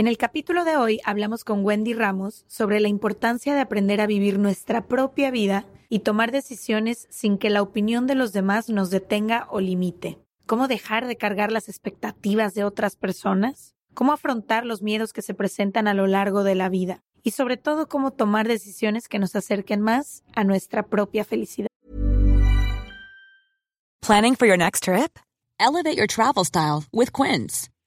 En el capítulo de hoy hablamos con Wendy Ramos sobre la importancia de aprender a vivir nuestra propia vida y tomar decisiones sin que la opinión de los demás nos detenga o limite. ¿Cómo dejar de cargar las expectativas de otras personas? ¿Cómo afrontar los miedos que se presentan a lo largo de la vida? Y sobre todo, cómo tomar decisiones que nos acerquen más a nuestra propia felicidad. Planning for your next trip? Elevate your travel style with Quince.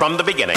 From the beginning.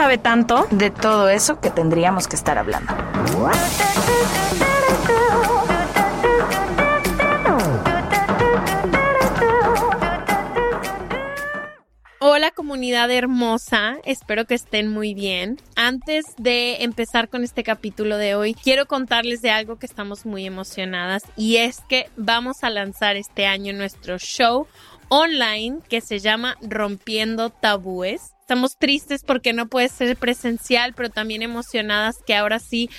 sabe tanto. de todo eso que tendríamos que estar hablando. Hola comunidad hermosa, espero que estén muy bien. Antes de empezar con este capítulo de hoy, quiero contarles de algo que estamos muy emocionadas y es que vamos a lanzar este año nuestro show online que se llama Rompiendo Tabúes. Estamos tristes porque no puede ser presencial, pero también emocionadas que ahora sí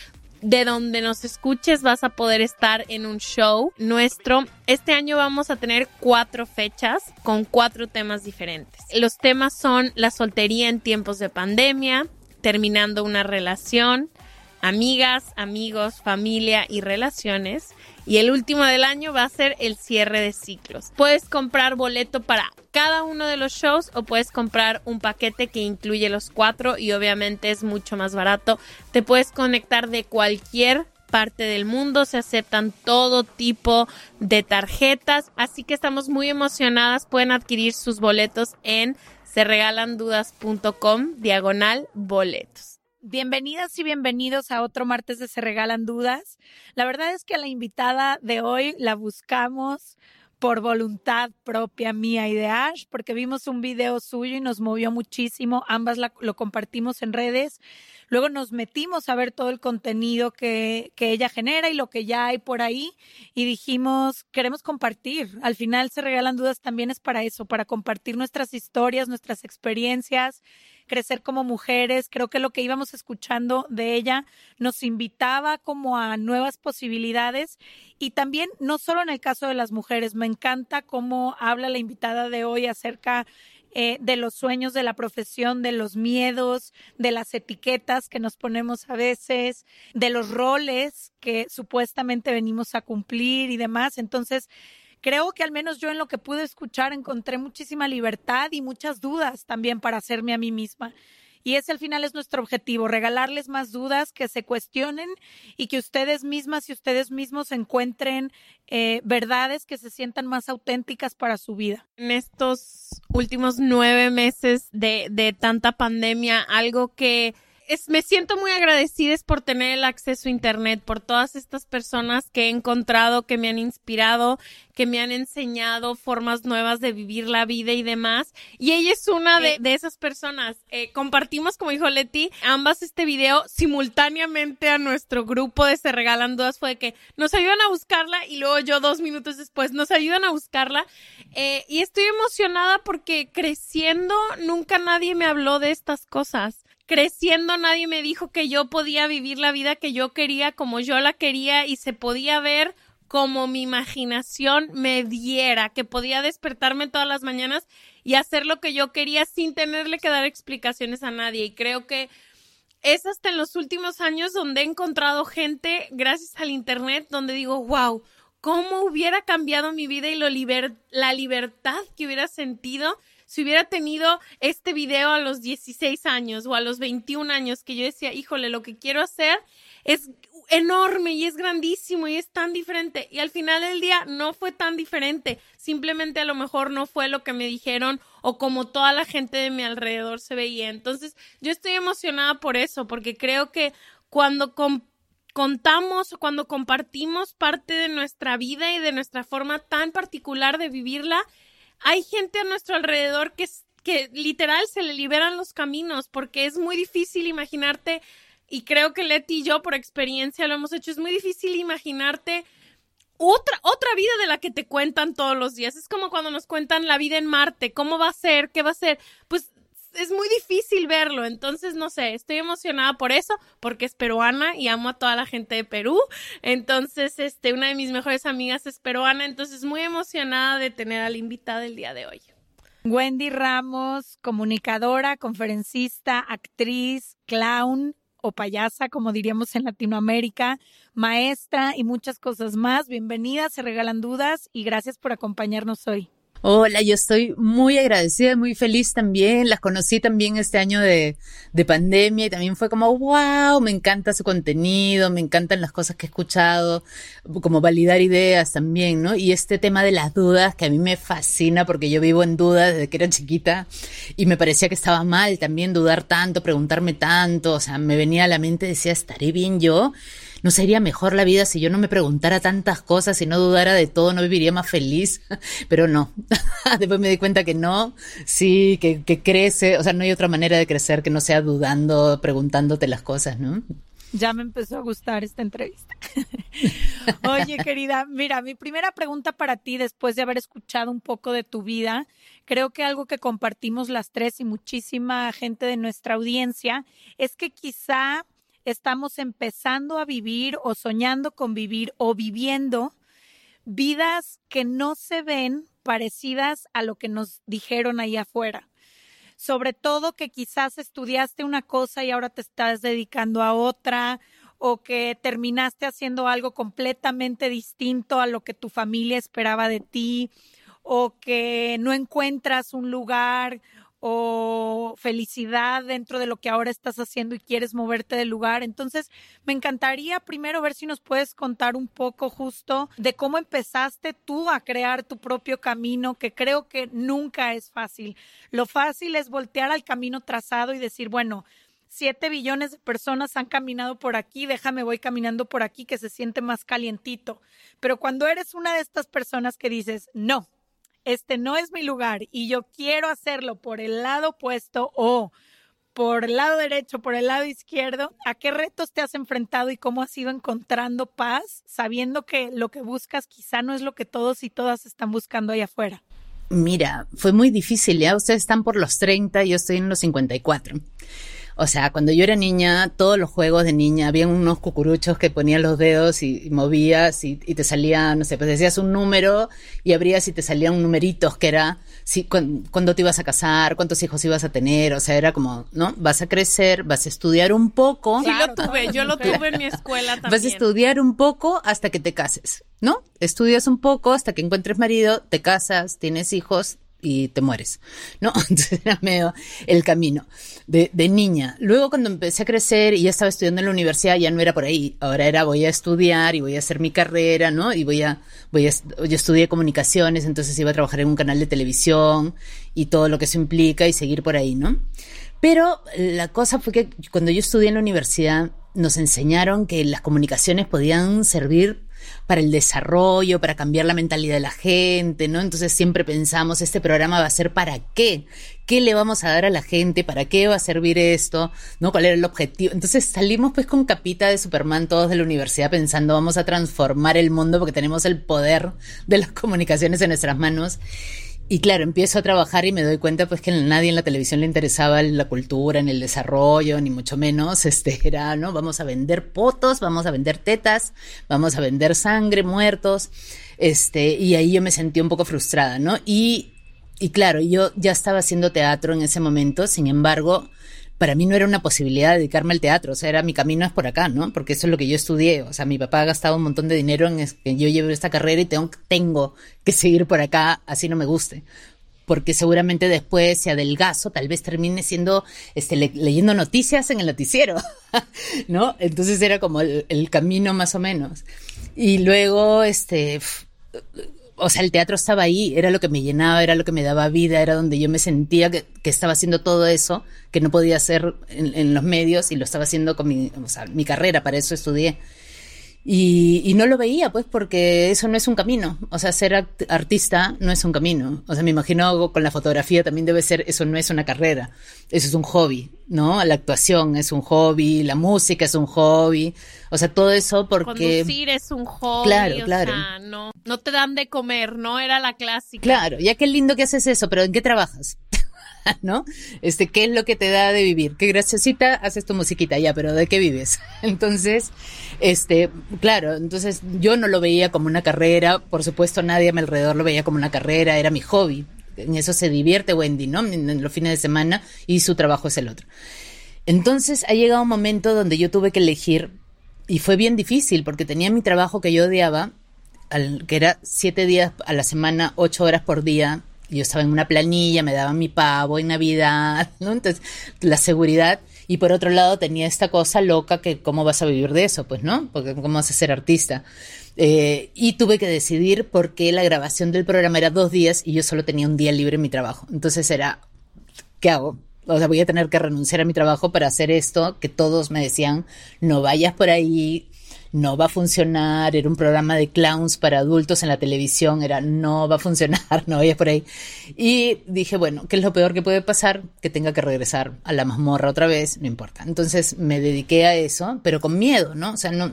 de donde nos escuches vas a poder estar en un show nuestro. Este año vamos a tener cuatro fechas con cuatro temas diferentes. Los temas son la soltería en tiempos de pandemia, terminando una relación, amigas, amigos, familia y relaciones. Y el último del año va a ser el cierre de ciclos. Puedes comprar boleto para cada uno de los shows o puedes comprar un paquete que incluye los cuatro y obviamente es mucho más barato. Te puedes conectar de cualquier parte del mundo, se aceptan todo tipo de tarjetas, así que estamos muy emocionadas, pueden adquirir sus boletos en serregalandudas.com diagonal boletos. Bienvenidas y bienvenidos a otro martes de Se Regalan Dudas. La verdad es que a la invitada de hoy la buscamos por voluntad propia mía y de Ash, porque vimos un video suyo y nos movió muchísimo. Ambas lo compartimos en redes. Luego nos metimos a ver todo el contenido que, que ella genera y lo que ya hay por ahí y dijimos, queremos compartir. Al final se regalan dudas también es para eso, para compartir nuestras historias, nuestras experiencias, crecer como mujeres. Creo que lo que íbamos escuchando de ella nos invitaba como a nuevas posibilidades y también no solo en el caso de las mujeres, me encanta cómo habla la invitada de hoy acerca eh, de los sueños de la profesión, de los miedos, de las etiquetas que nos ponemos a veces, de los roles que supuestamente venimos a cumplir y demás. Entonces, creo que al menos yo en lo que pude escuchar encontré muchísima libertad y muchas dudas también para hacerme a mí misma. Y ese al final es nuestro objetivo, regalarles más dudas, que se cuestionen y que ustedes mismas y ustedes mismos encuentren eh, verdades que se sientan más auténticas para su vida. En estos últimos nueve meses de, de tanta pandemia, algo que es, me siento muy agradecida por tener el acceso a Internet, por todas estas personas que he encontrado, que me han inspirado, que me han enseñado formas nuevas de vivir la vida y demás. Y ella es una de, esas personas. Eh, compartimos, como dijo Leti, ambas este video simultáneamente a nuestro grupo de Se Regalan Dudas. Fue que nos ayudan a buscarla y luego yo dos minutos después nos ayudan a buscarla. Eh, y estoy emocionada porque creciendo nunca nadie me habló de estas cosas creciendo nadie me dijo que yo podía vivir la vida que yo quería como yo la quería y se podía ver como mi imaginación me diera, que podía despertarme todas las mañanas y hacer lo que yo quería sin tenerle que dar explicaciones a nadie. Y creo que es hasta en los últimos años donde he encontrado gente, gracias al Internet, donde digo, wow, ¿cómo hubiera cambiado mi vida y lo la libertad que hubiera sentido si hubiera tenido este video a los 16 años o a los 21 años, que yo decía, híjole, lo que quiero hacer es enorme y es grandísimo y es tan diferente. Y al final del día no fue tan diferente. Simplemente a lo mejor no fue lo que me dijeron o como toda la gente de mi alrededor se veía. Entonces yo estoy emocionada por eso, porque creo que cuando contamos o cuando compartimos parte de nuestra vida y de nuestra forma tan particular de vivirla, hay gente a nuestro alrededor que, que literal se le liberan los caminos porque es muy difícil imaginarte y creo que Leti y yo por experiencia lo hemos hecho, es muy difícil imaginarte otra, otra vida de la que te cuentan todos los días. Es como cuando nos cuentan la vida en Marte, cómo va a ser, qué va a ser. Pues es muy difícil verlo, entonces no sé, estoy emocionada por eso, porque es peruana y amo a toda la gente de Perú. Entonces, este, una de mis mejores amigas es peruana, entonces muy emocionada de tener a la invitada el día de hoy. Wendy Ramos, comunicadora, conferencista, actriz, clown, o payasa, como diríamos en Latinoamérica, maestra y muchas cosas más. Bienvenidas, se regalan dudas y gracias por acompañarnos hoy. Hola, yo estoy muy agradecida, muy feliz también. Las conocí también este año de, de, pandemia y también fue como, wow, me encanta su contenido, me encantan las cosas que he escuchado, como validar ideas también, ¿no? Y este tema de las dudas que a mí me fascina porque yo vivo en dudas desde que era chiquita y me parecía que estaba mal también dudar tanto, preguntarme tanto, o sea, me venía a la mente, decía, ¿estaré bien yo? ¿No sería mejor la vida si yo no me preguntara tantas cosas y no dudara de todo? ¿No viviría más feliz? Pero no. Después me di cuenta que no. Sí, que, que crece. O sea, no hay otra manera de crecer que no sea dudando, preguntándote las cosas, ¿no? Ya me empezó a gustar esta entrevista. Oye, querida, mira, mi primera pregunta para ti, después de haber escuchado un poco de tu vida, creo que algo que compartimos las tres y muchísima gente de nuestra audiencia es que quizá estamos empezando a vivir o soñando con vivir o viviendo vidas que no se ven parecidas a lo que nos dijeron ahí afuera. Sobre todo que quizás estudiaste una cosa y ahora te estás dedicando a otra o que terminaste haciendo algo completamente distinto a lo que tu familia esperaba de ti o que no encuentras un lugar o felicidad dentro de lo que ahora estás haciendo y quieres moverte del lugar. Entonces, me encantaría primero ver si nos puedes contar un poco justo de cómo empezaste tú a crear tu propio camino, que creo que nunca es fácil. Lo fácil es voltear al camino trazado y decir, bueno, siete billones de personas han caminado por aquí, déjame voy caminando por aquí que se siente más calientito. Pero cuando eres una de estas personas que dices, no, este no es mi lugar y yo quiero hacerlo por el lado opuesto o por el lado derecho, por el lado izquierdo, ¿a qué retos te has enfrentado y cómo has ido encontrando paz, sabiendo que lo que buscas quizá no es lo que todos y todas están buscando allá afuera? Mira, fue muy difícil, ya ustedes están por los 30, yo estoy en los 54. O sea, cuando yo era niña, todos los juegos de niña, había unos cucuruchos que ponían los dedos y, movías y, te salía, no sé, pues decías un número y abrías y te salían numeritos que era si, cuándo te ibas a casar, cuántos hijos ibas a tener, o sea, era como, ¿no? Vas a crecer, vas a estudiar un poco. Sí, lo tuve, yo lo tuve en mi escuela también. Vas a estudiar un poco hasta que te cases, ¿no? Estudias un poco hasta que encuentres marido, te casas, tienes hijos, y te mueres, ¿no? Entonces era medio el camino de, de, niña. Luego cuando empecé a crecer y ya estaba estudiando en la universidad, ya no era por ahí, ahora era voy a estudiar y voy a hacer mi carrera, ¿no? Y voy a, voy a, yo estudié comunicaciones, entonces iba a trabajar en un canal de televisión y todo lo que eso implica y seguir por ahí, ¿no? Pero la cosa fue que cuando yo estudié en la universidad nos enseñaron que las comunicaciones podían servir para el desarrollo, para cambiar la mentalidad de la gente, ¿no? Entonces siempre pensamos, este programa va a ser para qué, qué le vamos a dar a la gente, para qué va a servir esto, ¿no? ¿Cuál era el objetivo? Entonces salimos pues con capita de Superman todos de la universidad pensando vamos a transformar el mundo porque tenemos el poder de las comunicaciones en nuestras manos. Y claro, empiezo a trabajar y me doy cuenta pues que a nadie en la televisión le interesaba la cultura, ni el desarrollo, ni mucho menos. Este era, ¿no? Vamos a vender potos, vamos a vender tetas, vamos a vender sangre, muertos. Este, y ahí yo me sentí un poco frustrada, ¿no? Y, y claro, yo ya estaba haciendo teatro en ese momento, sin embargo, para mí no era una posibilidad dedicarme al teatro, o sea, era mi camino es por acá, ¿no? Porque eso es lo que yo estudié, o sea, mi papá ha gastado un montón de dinero en que yo lleve esta carrera y tengo, tengo que seguir por acá, así no me guste. Porque seguramente después, si adelgazo, tal vez termine siendo, este, leyendo noticias en el noticiero, ¿no? Entonces era como el, el camino más o menos. Y luego, este, o sea, el teatro estaba ahí, era lo que me llenaba, era lo que me daba vida, era donde yo me sentía que, estaba haciendo todo eso que no podía hacer en, los medios y lo estaba haciendo con mi, o sea, mi carrera, para eso estudié. Y, y, no lo veía, pues, porque eso no es un camino. O sea, ser artista no es un camino. O sea, me imagino con la fotografía también debe ser, eso no es una carrera, eso es un hobby, ¿no? La actuación es un hobby, la música es un hobby. O sea, todo eso porque... Conducir es un hobby. Claro, claro. Sea, no, no te dan de comer, no era la clásica. Claro, ya qué lindo que haces eso, pero ¿en qué trabajas? ¿no? Este, ¿qué es lo que te da de vivir? Qué graciosita haces tu musiquita, ya, pero ¿de qué vives? Entonces, este, claro, entonces yo no lo veía como una carrera, por supuesto nadie a mi alrededor lo veía como una carrera, era mi hobby. En eso se divierte Wendy, ¿no? En los fines de semana y su trabajo es el otro. Entonces ha llegado un momento donde yo tuve que elegir y fue bien difícil porque tenía mi trabajo que yo odiaba, que era siete días a la semana, ocho horas por día, yo estaba en una planilla, me daban mi pavo en Navidad, ¿no? Entonces, la seguridad. Y por otro lado tenía esta cosa loca que cómo vas a vivir de eso, pues, ¿no? Porque cómo vas a ser artista. Eh, y tuve que decidir porque la grabación del programa era dos días y yo solo tenía un día libre en mi trabajo. Entonces era, ¿qué hago? O sea, voy a tener que renunciar a mi trabajo para hacer esto que todos me decían, no vayas por ahí, no va a funcionar, era un programa de clowns para adultos en la televisión, era no va a funcionar, no vayas por ahí. Y dije, bueno, ¿qué es lo peor que puede pasar? Que tenga que regresar a la mazmorra otra vez, no importa. Entonces me dediqué a eso, pero con miedo, ¿no? O sea, no,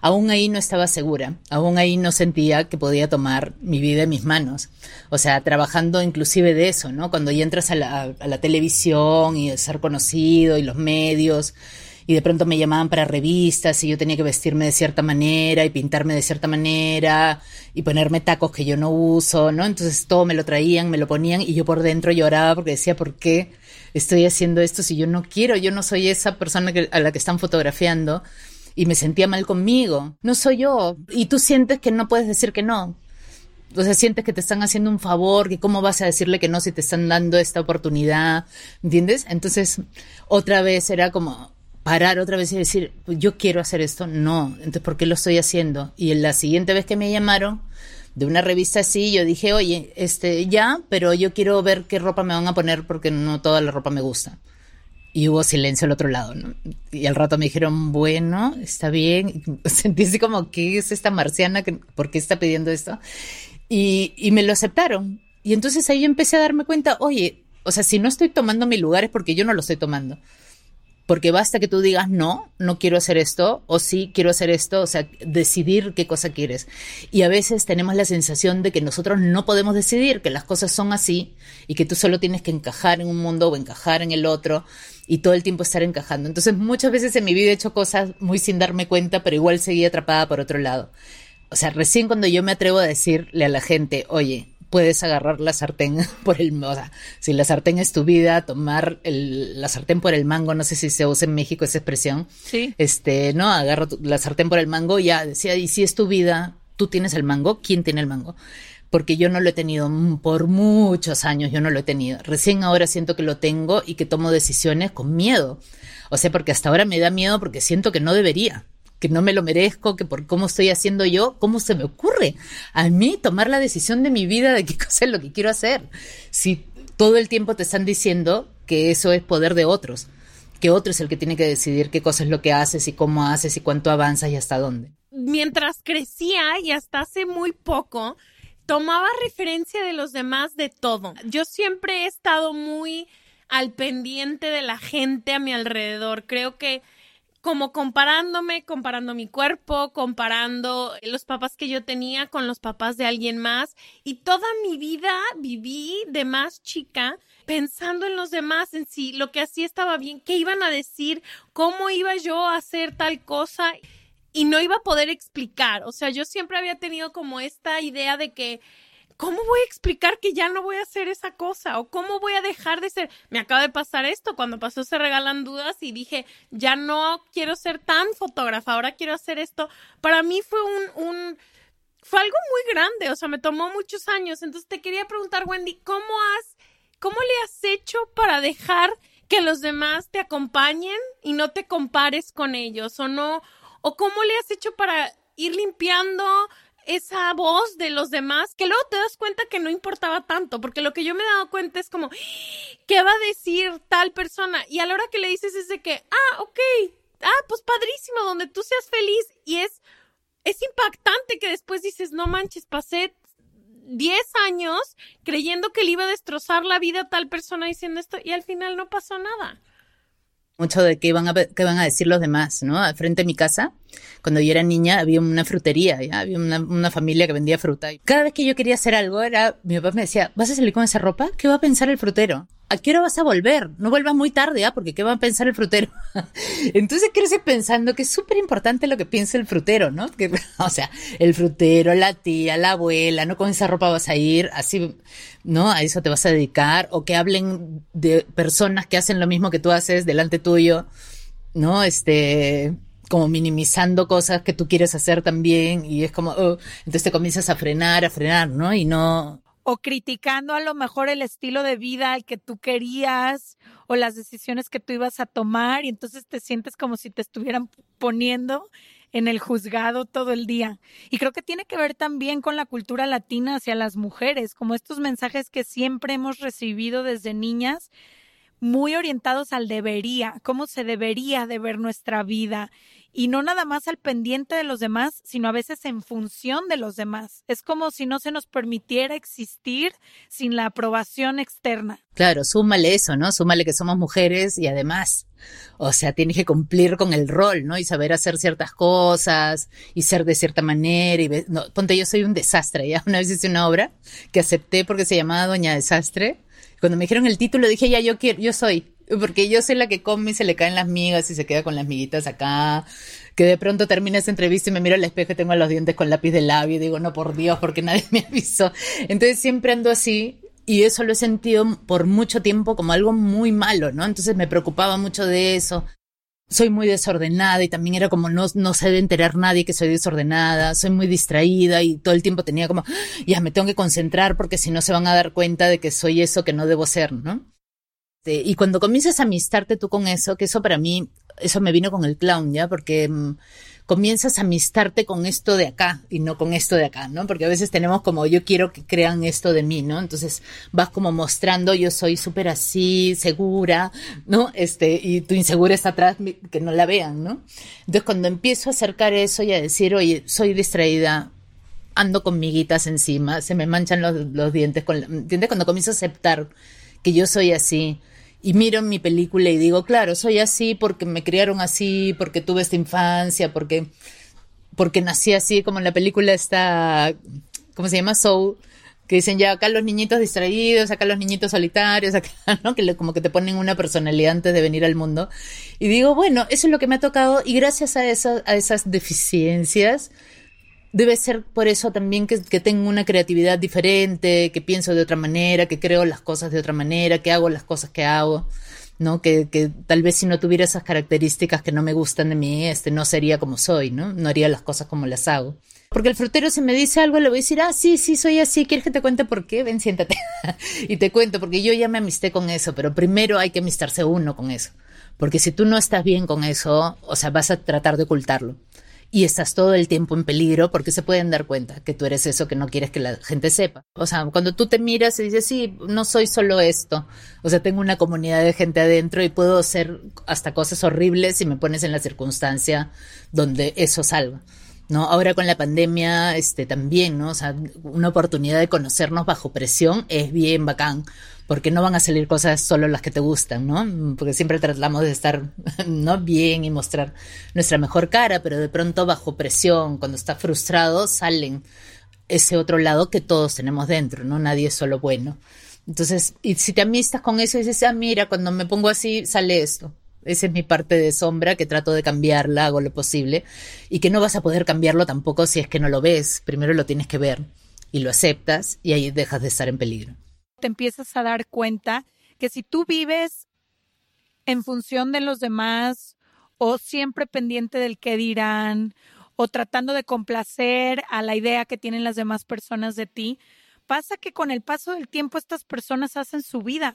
aún ahí no estaba segura, aún ahí no sentía que podía tomar mi vida en mis manos. O sea, trabajando inclusive de eso, ¿no? Cuando ya entras a la, a la televisión y ser conocido y los medios, y de pronto me llamaban para revistas y yo tenía que vestirme de cierta manera y pintarme de cierta manera y ponerme tacos que yo no uso, ¿no? Entonces todo me lo traían, me lo ponían y yo por dentro lloraba porque decía, ¿por qué estoy haciendo esto si yo no quiero? Yo no soy esa persona a la que están fotografiando y me sentía mal conmigo. No soy yo. Y tú sientes que no puedes decir que no. O sea, sientes que te están haciendo un favor, que cómo vas a decirle que no si te están dando esta oportunidad, ¿entiendes? Entonces, otra vez era como, parar otra vez y decir, pues yo quiero hacer esto, no, entonces ¿por qué lo estoy haciendo? Y en la siguiente vez que me llamaron de una revista así, yo dije, oye, este, ya, pero yo quiero ver qué ropa me van a poner porque no toda la ropa me gusta. Y hubo silencio al otro lado. Y al rato me dijeron, bueno, está bien. Sentí así como, ¿qué es esta marciana? ¿Por qué está pidiendo esto? Y, y me lo aceptaron. Y entonces ahí empecé a darme cuenta, oye, o sea, si no estoy tomando mi lugar es porque yo no lo estoy tomando porque basta que tú digas no, no quiero hacer esto o sí quiero hacer esto, o sea, decidir qué cosa quieres. Y a veces tenemos la sensación de que nosotros no podemos decidir, que las cosas son así y que tú solo tienes que encajar en un mundo o encajar en el otro y todo el tiempo estar encajando. Entonces muchas veces en mi vida he hecho cosas muy sin darme cuenta, pero igual seguí atrapada por otro lado. O sea, recién cuando yo me atrevo a decirle a la gente, oye, puedes agarrar la sartén por el, o sea, si la sartén es tu vida, tomar el, la sartén por el mango, no sé si se usa en México esa expresión. Sí. Este, no, agarro la sartén por el mango, ya decía, y si es tu vida, tú tienes el mango, ¿quién tiene el mango? porque yo no lo he tenido por muchos años, yo no lo he tenido. Recién ahora siento que lo tengo y que tomo decisiones con miedo. O sea, porque hasta ahora me da miedo porque siento que no debería, que no me lo merezco, que por cómo estoy haciendo yo, cómo se me ocurre a mí tomar la decisión de mi vida de qué cosa es lo que quiero hacer. Si todo el tiempo te están diciendo que eso es poder de otros, que otro es el que tiene que decidir qué cosa es lo que haces y cómo haces y cuánto avanzas y hasta dónde. Mientras crecía y hasta hace muy poco, tomaba referencia de los demás de todo. Yo siempre he estado muy al pendiente de la gente a mi alrededor. Creo que como comparándome, comparando mi cuerpo, comparando los papás que yo tenía con los papás de alguien más. Y toda mi vida viví de más chica pensando en los demás, en si lo que hacía estaba bien, qué iban a decir, cómo iba yo a hacer tal cosa. Y no iba a poder explicar. O sea, yo siempre había tenido como esta idea de que ¿cómo voy a explicar que ya no voy a hacer esa cosa? ¿O cómo voy a dejar de ser? Me acaba de pasar esto cuando pasó Se Regalan Dudas y dije, ya no quiero ser tan fotógrafa, ahora quiero hacer esto. Para mí fue un, un fue algo muy grande, o sea, me tomó muchos años. Entonces te quería preguntar, Wendy, ¿cómo has, cómo le has hecho para dejar que los demás te acompañen y no te compares con ellos? ¿O no? ¿O cómo le has hecho para ir limpiando esa voz de los demás que luego te das cuenta que no importaba tanto, porque lo que yo me he dado cuenta es como, ¿qué va a decir tal persona? Y a la hora que le dices es de que, ah, ok, ah, pues padrísimo, donde tú seas feliz. Y es, es impactante que después dices, no manches, pasé 10 años creyendo que le iba a destrozar la vida a tal persona diciendo esto y al final no pasó nada mucho de qué van a, qué van a decir los demás, ¿no? Al frente de mi casa, cuando yo era niña, había una frutería, había una, una, familia que vendía fruta. Cada vez que yo quería hacer algo, era, mi papá me decía, ¿vas a salir con esa ropa? ¿Qué va a pensar el frutero? ¿A qué hora vas a volver? No vuelvas muy tarde, ¿ah? Porque ¿qué va a pensar el frutero? Entonces creces pensando que es súper importante lo que piensa el frutero, ¿no? Que, o sea, el frutero, la tía, la abuela, ¿no? Con esa ropa vas a ir, así, ¿no? A eso te vas a dedicar, o que hablen de personas que hacen lo mismo que tú haces delante tuyo, ¿no? Este, como minimizando cosas que tú quieres hacer también, y es como, oh, entonces te comienzas a frenar, a frenar, ¿no? Y no, o criticando a lo mejor el estilo de vida al que tú querías o las decisiones que tú ibas a tomar y entonces te sientes como si te estuvieran poniendo en el juzgado todo el día. Y creo que tiene que ver también con la cultura latina hacia las mujeres, como estos mensajes que siempre hemos recibido desde niñas muy orientados al debería, cómo se debería de ver nuestra vida y no nada más al pendiente de los demás, sino a veces en función de los demás. Es como si no se nos permitiera existir sin la aprobación externa. Claro, súmale eso, ¿no? Súmale que somos mujeres y además, o sea, tienes que cumplir con el rol, ¿no? Y saber hacer ciertas cosas y ser de cierta manera. Y no, ponte, yo soy un desastre, ya una vez hice una obra que acepté porque se llamaba Doña Desastre cuando me dijeron el título dije, ya, yo quiero, yo soy. Porque yo soy la que come y se le caen las migas y se queda con las miguitas acá. Que de pronto termina esa entrevista y me miro al espejo y tengo los dientes con lápiz de labio y digo, no, por Dios, porque nadie me avisó. Entonces siempre ando así y eso lo he sentido por mucho tiempo como algo muy malo, ¿no? Entonces me preocupaba mucho de eso soy muy desordenada y también era como no, no se debe enterar nadie que soy desordenada, soy muy distraída y todo el tiempo tenía como, ya me tengo que concentrar porque si no se van a dar cuenta de que soy eso que no debo ser, ¿no? Y cuando comienzas a amistarte tú con eso, que eso para mí, eso me vino con el clown, ¿ya? Porque mm, comienzas a amistarte con esto de acá y no con esto de acá, ¿no? Porque a veces tenemos como yo quiero que crean esto de mí, ¿no? Entonces vas como mostrando yo soy súper así, segura, ¿no? Este, y tu insegura está atrás, que no la vean, ¿no? Entonces cuando empiezo a acercar eso y a decir, oye, soy distraída, ando con miguitas encima, se me manchan los, los dientes, con, ¿entiendes? Cuando comienzo a aceptar que yo soy así, y miro mi película y digo, claro, soy así porque me criaron así, porque tuve esta infancia, porque, porque nací así, como en la película está, ¿cómo se llama? Soul, que dicen ya acá los niñitos distraídos, acá los niñitos solitarios, acá, ¿no? Que como que te ponen una personalidad antes de venir al mundo. Y digo, bueno, eso es lo que me ha tocado y gracias a, eso, a esas deficiencias, debe ser por eso también que, tengo una creatividad diferente, que pienso de otra manera, que creo las cosas de otra manera, que hago las cosas que hago, ¿no? Que, que tal vez si no tuviera esas características que no me gustan de mí, este, no sería como soy, ¿no? No haría las cosas como las hago. Porque el frutero si me dice algo le voy a decir, ah, sí, sí, soy así, ¿quieres que te cuente por qué? Ven, siéntate. y te cuento, porque yo ya me amisté con eso, pero primero hay que amistarse uno con eso. Porque si tú no estás bien con eso, o sea, vas a tratar de ocultarlo y estás todo el tiempo en peligro porque se pueden dar cuenta que tú eres eso que no quieres que la gente sepa. O sea, cuando tú te miras y dices, sí, no soy solo esto, o sea, tengo una comunidad de gente adentro y puedo hacer hasta cosas horribles si me pones en la circunstancia donde eso salga. ¿no? Ahora con la pandemia, este, también, ¿no? O sea, una oportunidad de conocernos bajo presión es bien bacán, porque no van a salir cosas solo las que te gustan, ¿no? Porque siempre tratamos de estar, ¿no? Bien y mostrar nuestra mejor cara, pero de pronto bajo presión, cuando estás frustrado, salen ese otro lado que todos tenemos dentro, ¿no? Nadie es solo bueno. Entonces, y si te amistas con eso y dices, ah, mira, cuando me pongo así, sale esto. Esa es mi parte de sombra que trato de cambiarla, hago lo posible. Y que no vas a poder cambiarlo tampoco si es que no lo ves. Primero lo tienes que ver y lo aceptas y ahí dejas de estar en peligro. Te empiezas a dar cuenta que si tú vives en función de los demás o siempre pendiente del que dirán o tratando de complacer a la idea que tienen las demás personas de ti, pasa que con el paso del tiempo estas personas hacen su vida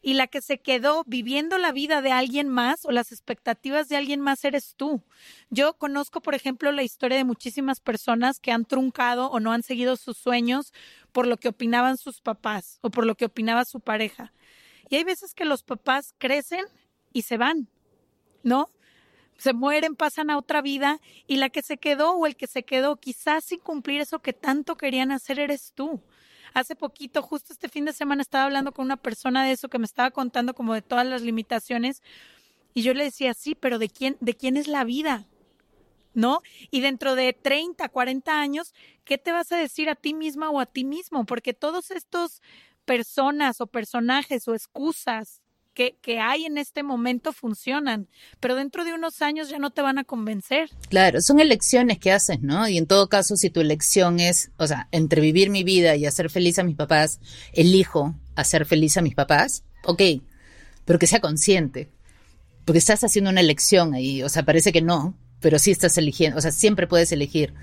y la que se quedó viviendo la vida de alguien más o las expectativas de alguien más eres tú. Yo conozco, por ejemplo, la historia de muchísimas personas que han truncado o no han seguido sus sueños por lo que opinaban sus papás o por lo que opinaba su pareja. Y hay veces que los papás crecen y se van, ¿no? se mueren, pasan a otra vida y la que se quedó o el que se quedó quizás sin cumplir eso que tanto querían hacer eres tú. Hace poquito, justo este fin de semana, estaba hablando con una persona de eso que me estaba contando como de todas las limitaciones y yo le decía, sí, pero ¿de quién, de quién es la vida? ¿No? Y dentro de 30, 40 años, ¿qué te vas a decir a ti misma o a ti mismo? Porque todos estos personas o personajes o excusas que, hay en este momento funcionan, pero dentro de unos años ya no te van a convencer. Claro, son elecciones que haces, ¿no? Y en todo caso, si tu elección es, o sea, entre vivir mi vida y hacer feliz a mis papás, elijo hacer feliz a mis papás, ok, pero que sea consciente, porque estás haciendo una elección ahí, o sea, parece que no, pero sí estás eligiendo, o sea, siempre puedes elegir.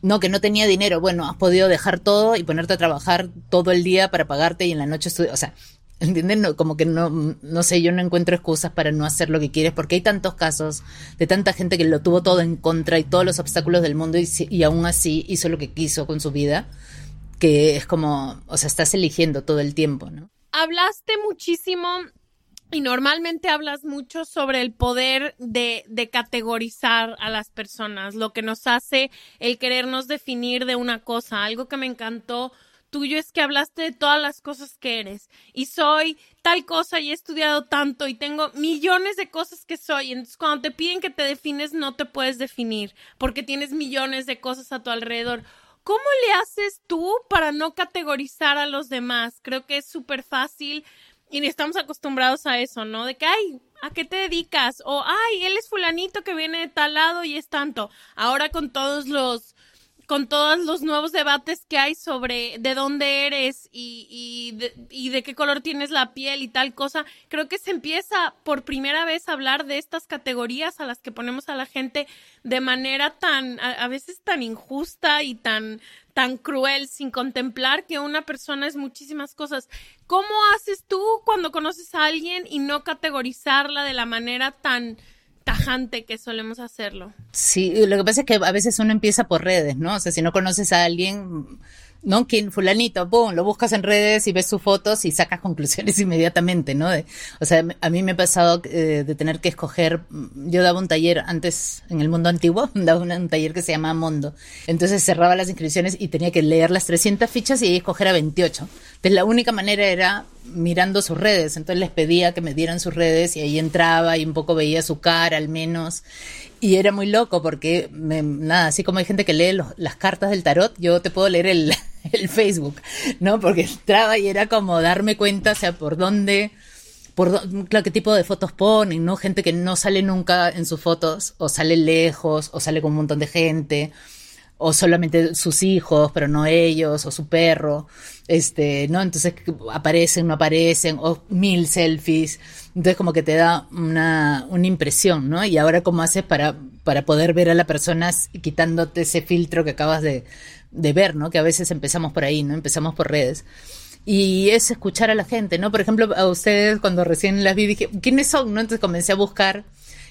No, que no tenía dinero. Bueno, has podido dejar todo y ponerte a trabajar todo el día para pagarte y en la noche estudiar. O sea, ¿Entienden? como que no, no sé, yo no encuentro excusas para no hacer lo que quieres, porque hay tantos casos de tanta gente que lo tuvo todo en contra y todos los obstáculos del mundo y, y aún así hizo lo que quiso con su vida, que es como, o sea, estás eligiendo todo el tiempo, ¿no? Hablaste muchísimo y normalmente hablas mucho sobre el poder de, de, categorizar a las personas, lo que nos hace el querernos definir de una cosa. Algo que me encantó tuyo es que hablaste de todas las cosas que eres y soy tal cosa y he estudiado tanto y tengo millones de cosas que soy. Entonces, cuando te piden que te defines, no te puedes definir porque tienes millones de cosas a tu alrededor. ¿Cómo le haces tú para no categorizar a los demás? Creo que es súper fácil y estamos acostumbrados a eso, ¿no? De que, ay, ¿a qué te dedicas? O, ay, él es fulanito que viene de tal lado y es tanto. Ahora con todos los con todos los nuevos debates que hay sobre de dónde eres y, y, de, y, de, qué color tienes la piel y tal cosa, creo que se empieza por primera vez a hablar de estas categorías a las que ponemos a la gente de manera tan, a, a veces tan injusta y tan, tan cruel, sin contemplar que una persona es muchísimas cosas. ¿Cómo haces tú cuando conoces a alguien y no categorizarla de la manera tan tajante que solemos hacerlo. Sí, lo que pasa es que a veces uno empieza por redes, ¿no? O sea, si no conoces a alguien, ¿no? Quien fulanito, boom, lo buscas en redes y ves sus fotos y sacas conclusiones inmediatamente, ¿no? o sea, a mí me ha pasado eh, de tener que escoger, yo daba un taller antes en el mundo antiguo, daba un, taller que se llamaba Mondo. Entonces cerraba las inscripciones y tenía que leer las 300 fichas y escoger a 28. Entonces la única manera era mirando sus redes, entonces les pedía que me dieran sus redes y ahí entraba y un poco veía su cara al menos. Y era muy loco porque, nada, así como hay gente que lee las cartas del tarot, yo te puedo leer el, Facebook, ¿no? Porque entraba y era como darme cuenta, o sea, por dónde, por claro, qué tipo de fotos ponen, ¿no? Gente que no sale nunca en sus fotos, o sale lejos, o sale con un montón de gente o solamente sus hijos, pero no ellos, o su perro, este, ¿no? Entonces aparecen, no aparecen, o mil selfies. Entonces como que te da una, una impresión, ¿no? Y ahora cómo haces para, para poder ver a la persona quitándote ese filtro que acabas de, de ver, ¿no? Que a veces empezamos por ahí, ¿no? Empezamos por redes. Y es escuchar a la gente, ¿no? Por ejemplo, a ustedes cuando recién las vi dije, ¿quiénes son? ¿No? Entonces comencé a buscar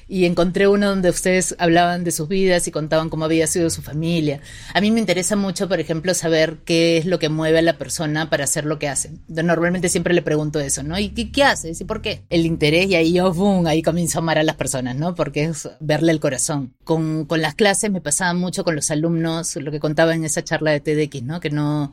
y encontré uno donde ustedes hablaban de sus vidas y contaban cómo había sido su familia. A mí me interesa mucho, por ejemplo, saber qué es lo que mueve a la persona para hacer lo que hace. Normalmente siempre le pregunto eso, ¿no? ¿Y qué, qué haces? ¿Y por qué? El interés y ahí yo, boom, ahí comienzo a amar a las personas, ¿no? Porque es verle el corazón. Con, con las clases me pasaba mucho con los alumnos, lo que contaba en esa charla de TDX, ¿no? Que no,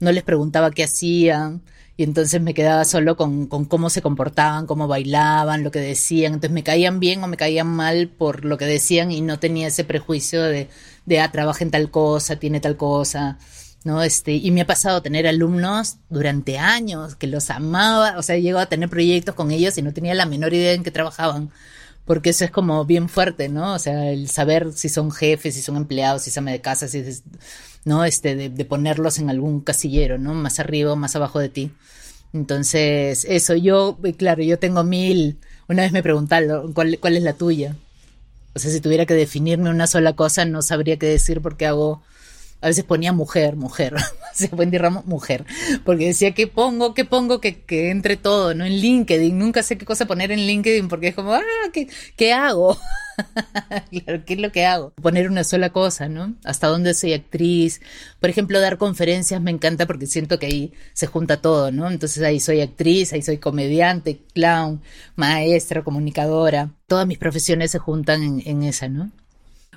no les preguntaba qué hacían y entonces me quedaba solo con, con, cómo se comportaban, cómo bailaban, lo que decían. Entonces me caían bien o me caían mal por lo que decían y no tenía ese prejuicio de, de ah, trabaja en tal cosa, tiene tal cosa. ¿no? Este, y me ha pasado tener alumnos durante años que los amaba, o sea, llego a tener proyectos con ellos y no tenía la menor idea en qué trabajaban, porque eso es como bien fuerte, ¿no? O sea, el saber si son jefes, si son empleados, si son de casa, si es, ¿no? Este, de, de, ponerlos en algún casillero, ¿no? Más arriba o más abajo de ti. Entonces, eso, yo, claro, yo tengo mil, una vez me preguntaron, ¿cuál, cuál es la tuya? O sea, si tuviera que definirme una sola cosa, no sabría qué decir porque hago a veces ponía mujer, mujer, se Wendy Ramos, mujer, porque decía que pongo, que pongo, que, que entre todo, ¿no? En LinkedIn, nunca sé qué cosa poner en LinkedIn porque es como, ah, ¿qué, qué hago? claro, ¿qué es lo que hago? Poner una sola cosa, ¿no? Hasta dónde soy actriz. Por ejemplo, dar conferencias me encanta porque siento que ahí se junta todo, ¿no? Entonces ahí soy actriz, ahí soy comediante, clown, maestra, comunicadora. Todas mis profesiones se juntan en, en esa, ¿no?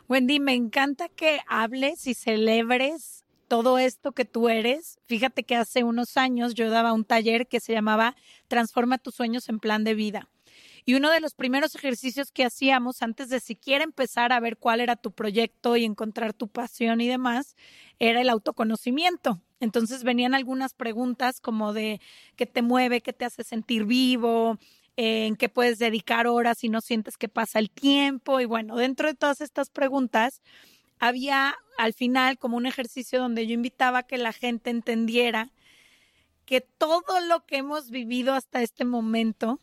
Wendy, me encanta que hables y celebres todo esto que tú eres. Fíjate que hace unos años yo daba un taller que se llamaba Transforma tus sueños en plan de vida. Y uno de los primeros ejercicios que hacíamos antes de siquiera empezar a ver cuál era tu proyecto y encontrar tu pasión y demás, era el autoconocimiento. Entonces venían algunas preguntas como de qué te mueve, qué te hace sentir vivo, en qué puedes dedicar horas si no sientes que pasa el tiempo. Y bueno, dentro de todas estas preguntas, había al final como un ejercicio donde yo invitaba a que la gente entendiera que todo lo que hemos vivido hasta este momento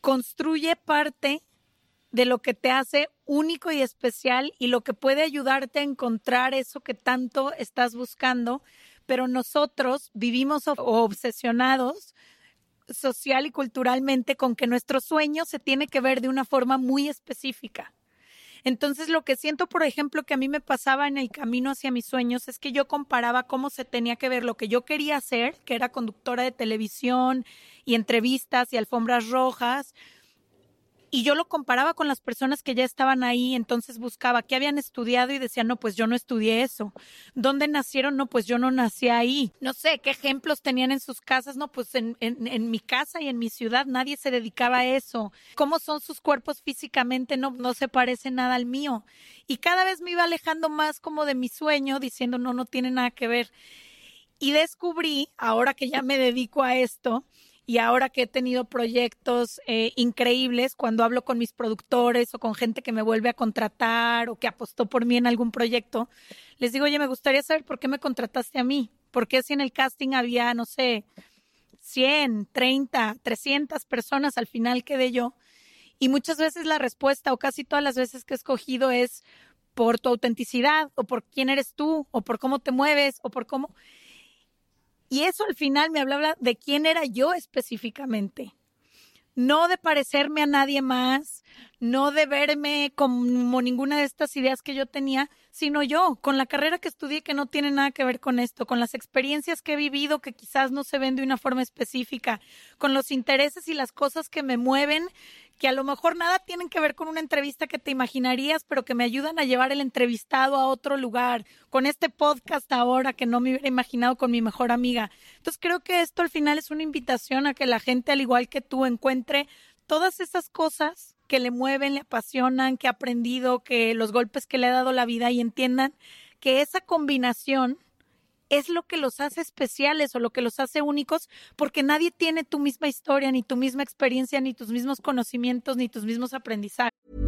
construye parte de lo que te hace único y especial y lo que puede ayudarte a encontrar eso que tanto estás buscando, pero nosotros vivimos obsesionados social y culturalmente con que nuestro sueño se tiene que ver de una forma muy específica. Entonces, lo que siento, por ejemplo, que a mí me pasaba en el camino hacia mis sueños es que yo comparaba cómo se tenía que ver lo que yo quería hacer, que era conductora de televisión y entrevistas y alfombras rojas, y yo lo comparaba con las personas que ya estaban ahí, entonces buscaba qué habían estudiado y decía, no, pues yo no estudié eso. ¿Dónde nacieron? No, pues yo no nací ahí. No sé, ¿qué ejemplos tenían en sus casas? No, pues en, en, mi casa y en mi ciudad nadie se dedicaba a eso. ¿Cómo son sus cuerpos físicamente? No, no se parece nada al mío. Y cada vez me iba alejando más como de mi sueño, diciendo, no, no tiene nada que ver. Y descubrí, ahora que ya me dedico a esto, y ahora que he tenido proyectos eh, increíbles, cuando hablo con mis productores o con gente que me vuelve a contratar o que apostó por mí en algún proyecto, les digo, oye, me gustaría saber por qué me contrataste a mí, por qué si en el casting había, no sé, 100, 30, 300 personas, al final quedé yo. Y muchas veces la respuesta, o casi todas las veces que he escogido, es por tu autenticidad, o por quién eres tú, o por cómo te mueves, o por cómo... Y eso al final me hablaba de quién era yo específicamente. No de parecerme a nadie más, no de verme como ninguna de estas ideas que yo tenía, sino yo, con la carrera que estudié que no tiene nada que ver con esto, con las experiencias que he vivido que quizás no se ven de una forma específica, con los intereses y las cosas que me mueven que a lo mejor nada tienen que ver con una entrevista que te imaginarías, pero que me ayudan a llevar el entrevistado a otro lugar, con este podcast ahora que no me hubiera imaginado con mi mejor amiga. Entonces creo que esto al final es una invitación a que la gente, al igual que tú, encuentre todas esas cosas que le mueven, le apasionan, que ha aprendido, que los golpes que le ha dado la vida y entiendan que esa combinación es lo que los hace especiales o lo que los hace únicos, porque nadie tiene tu misma historia, ni tu misma experiencia, ni tus mismos conocimientos, ni tus mismos aprendizajes.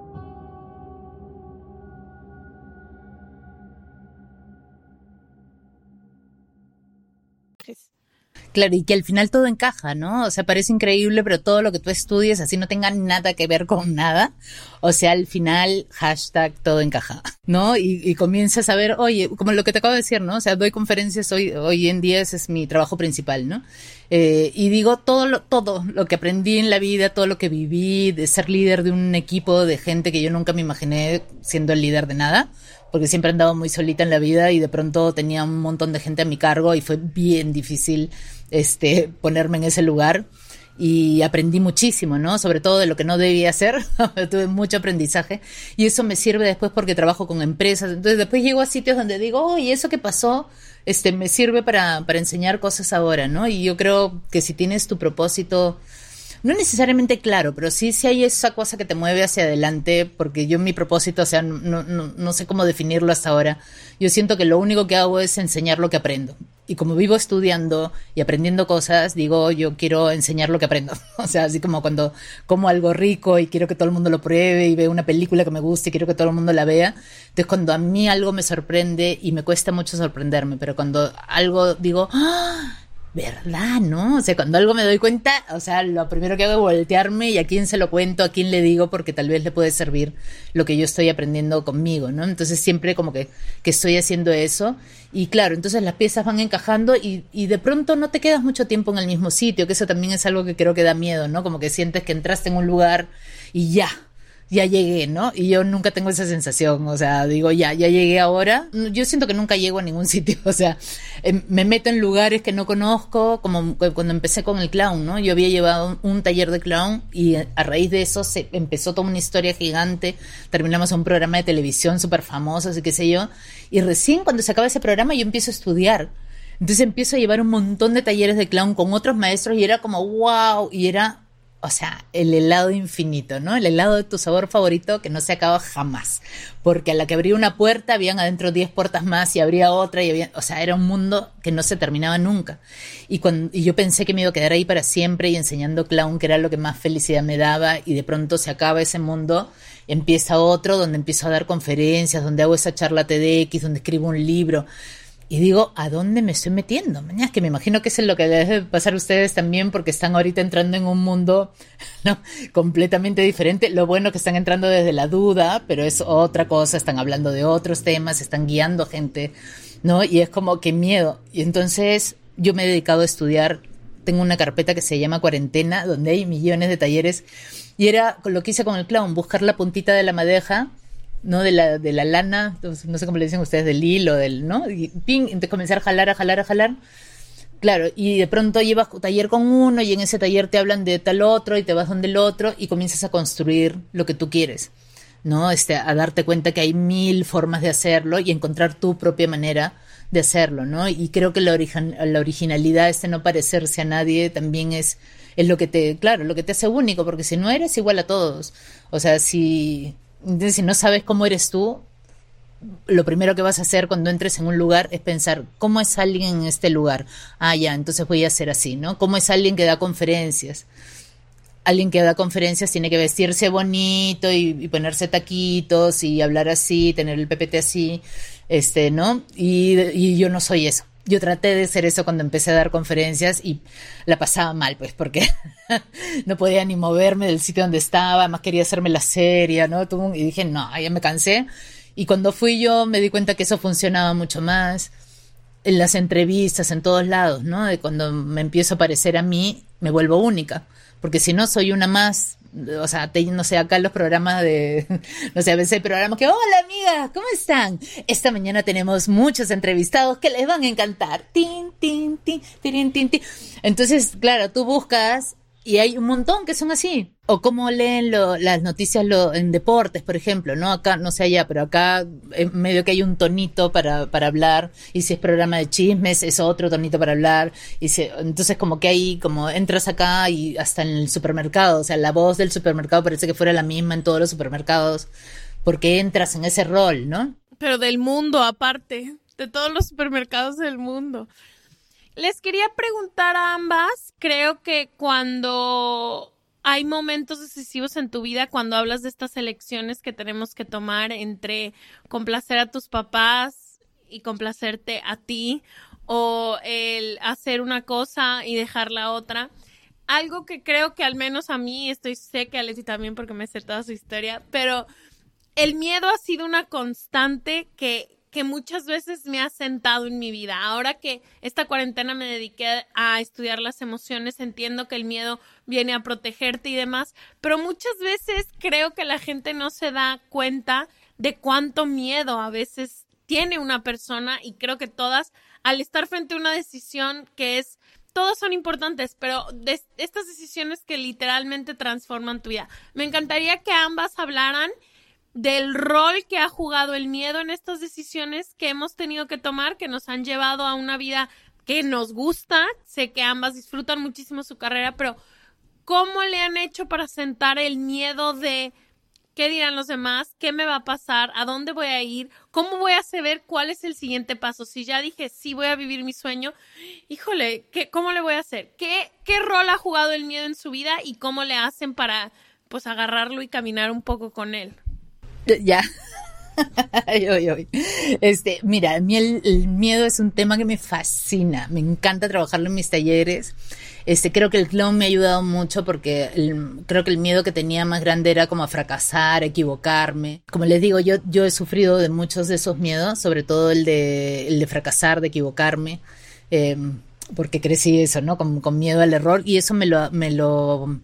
Claro, y que al final todo encaja, ¿no? O sea, parece increíble, pero todo lo que tú estudies así no tenga nada que ver con nada. O sea, al final, hashtag todo encaja, ¿no? Y, comienzas a ver, oye, como lo que te acabo de decir, ¿no? O sea, doy conferencias hoy, hoy en día, ese es mi trabajo principal, ¿no? Eh, y digo todo todo lo que aprendí en la vida, todo lo que viví, de ser líder de un equipo de gente que yo nunca me imaginé siendo el líder de nada porque siempre andaba muy solita en la vida y de pronto tenía un montón de gente a mi cargo y fue bien difícil este ponerme en ese lugar y aprendí muchísimo, ¿no? Sobre todo de lo que no debía hacer, tuve mucho aprendizaje y eso me sirve después porque trabajo con empresas, entonces después llego a sitios donde digo, oh, y eso que pasó, este, me sirve para, para enseñar cosas ahora, ¿no? Y yo creo que si tienes tu propósito no necesariamente claro, pero sí, sí hay esa cosa que te mueve hacia adelante, porque yo mi propósito, o sea, no, no, no sé cómo definirlo hasta ahora. Yo siento que lo único que hago es enseñar lo que aprendo. Y como vivo estudiando y aprendiendo cosas, digo, yo quiero enseñar lo que aprendo. O sea, así como cuando como algo rico y quiero que todo el mundo lo pruebe y veo una película que me guste y quiero que todo el mundo la vea. Entonces, cuando a mí algo me sorprende y me cuesta mucho sorprenderme, pero cuando algo digo, ¡Ah! ¿Verdad? ¿No? O sea, cuando algo me doy cuenta, o sea, lo primero que hago es voltearme y a quién se lo cuento, a quién le digo, porque tal vez le puede servir lo que yo estoy aprendiendo conmigo, ¿no? Entonces siempre como que, que estoy haciendo eso. Y claro, entonces las piezas van encajando y, y de pronto no te quedas mucho tiempo en el mismo sitio, que eso también es algo que creo que da miedo, ¿no? Como que sientes que entraste en un lugar y ya, ya llegué, ¿no? Y yo nunca tengo esa sensación, o sea, digo, ya, ya llegué ahora. Yo siento que nunca llego a ningún sitio, o sea, em, me meto en lugares que no conozco, como cuando empecé con el clown, ¿no? Yo había llevado un taller de clown y a raíz de eso se empezó toda una historia gigante, terminamos un programa de televisión súper famoso, así que sé yo, y recién cuando se acaba ese programa yo empiezo a estudiar. Entonces empiezo a llevar un montón de talleres de clown con otros maestros y era como, wow, y era o sea, el helado infinito, ¿no? El helado de tu sabor favorito que no se acaba jamás. Porque a la que abría una puerta, habían adentro 10 puertas más y abría otra y había, o sea, era un mundo que no se terminaba nunca. Y, cuando, y yo pensé que me iba a quedar ahí para siempre y enseñando clown, que era lo que más felicidad me daba, y de pronto se acaba ese mundo, empieza otro donde empiezo a dar conferencias, donde hago esa charla TEDx, donde escribo un libro y digo, ¿a dónde me estoy metiendo? Mañana, que me imagino que es lo que les debe pasar ustedes también, porque están ahorita entrando en un mundo ¿no? completamente diferente. Lo bueno que están entrando desde la duda, pero es otra cosa, están hablando de otros temas, están guiando gente, ¿no? Y es como que miedo. Y entonces yo me he dedicado a estudiar, tengo una carpeta que se llama Cuarentena, donde hay millones de talleres, y era lo que hice con el clown, buscar la puntita de la madeja ¿no? De la, de la lana, no sé cómo le dicen ustedes, del hilo, del, ¿no? Y ping, entonces comenzar a jalar, a jalar, a jalar. Claro, y de pronto llevas taller con uno y en ese taller te hablan de tal otro y te vas donde el otro y comienzas a construir lo que tú quieres, ¿no? Este, a darte cuenta que hay mil formas de hacerlo y encontrar tu propia manera de hacerlo, ¿no? Y creo que la, la originalidad, este no parecerse a nadie, también es, es lo que te, claro, lo que te hace único, porque si no eres igual a todos, o sea, si entonces, si no sabes cómo eres tú, lo primero que vas a hacer cuando entres en un lugar es pensar, ¿cómo es alguien en este lugar? Ah, ya, entonces voy a hacer así, ¿no? ¿Cómo es alguien que da conferencias? Alguien que da conferencias tiene que vestirse bonito y, ponerse taquitos y hablar así, tener el PPT así, este, ¿no? y yo no soy eso yo traté de hacer eso cuando empecé a dar conferencias y la pasaba mal, pues, porque no podía ni moverme del sitio donde estaba, más quería hacerme la serie, ¿no? Y dije, no, ya me cansé. Y cuando fui yo me di cuenta que eso funcionaba mucho más en las entrevistas, en todos lados, ¿no? De cuando me empiezo a parecer a mí, me vuelvo única, porque si no soy una más o sea, no sé, acá los programas de, no sé, a veces hay programas que, hola amigas, ¿cómo están? Esta mañana tenemos muchos entrevistados que les van a encantar. Tin, tin, tin, tin, tin, tin. Entonces, claro, tú buscas y hay un montón que son así. O cómo leen las noticias en deportes, por ejemplo, ¿no? Acá, no sé allá, pero acá en medio que hay un tonito para, para hablar. Y si es programa de chismes, es otro tonito para hablar. Y entonces como que hay, como entras acá y hasta en el supermercado. O sea, la voz del supermercado parece que fuera la misma en todos los supermercados. Porque entras en ese rol, ¿no? Pero del mundo aparte. De todos los supermercados del mundo. Les quería preguntar a ambas, creo que cuando hay momentos decisivos en tu vida, cuando hablas de estas elecciones que tenemos que tomar entre complacer a tus papás y complacerte a ti, o el hacer una cosa y dejar la otra. Algo que creo que al menos a mí, estoy sé que a Leti también porque me sé toda su historia, pero el miedo ha sido una constante que que muchas veces me ha sentado en mi vida. Ahora que esta cuarentena me dediqué a estudiar las emociones, entiendo que el miedo viene a protegerte y demás, pero muchas veces creo que la gente no se da cuenta de cuánto miedo a veces tiene una persona y creo que todas, al estar frente a una decisión que es todos son importantes, pero de estas decisiones que literalmente transforman tu vida. Me encantaría que ambas hablaran del rol que ha jugado el miedo en estas decisiones que hemos tenido que tomar, que nos han llevado a una vida que nos gusta. Sé que ambas disfrutan muchísimo su carrera, pero ¿cómo le han hecho para sentar el miedo de qué dirán los demás, qué me va a pasar, a dónde voy a ir, cómo voy a saber cuál es el siguiente paso? Si ya dije sí voy a vivir mi sueño, híjole, ¿qué, ¿cómo le voy a hacer? ¿Qué, ¿Qué rol ha jugado el miedo en su vida y cómo le hacen para pues agarrarlo y caminar un poco con él? Ya. Este, mira, a mí el, miedo es un tema que me fascina. Me encanta trabajarlo en mis talleres. Este, creo que el clown me ha ayudado mucho porque creo que el miedo que tenía más grande era como a fracasar, equivocarme. Como les digo, yo, yo he sufrido de muchos de esos miedos, sobre todo el de, el de fracasar, de equivocarme. Em, porque crecí eso, ¿no? Con, con, miedo al error y eso me lo, me lo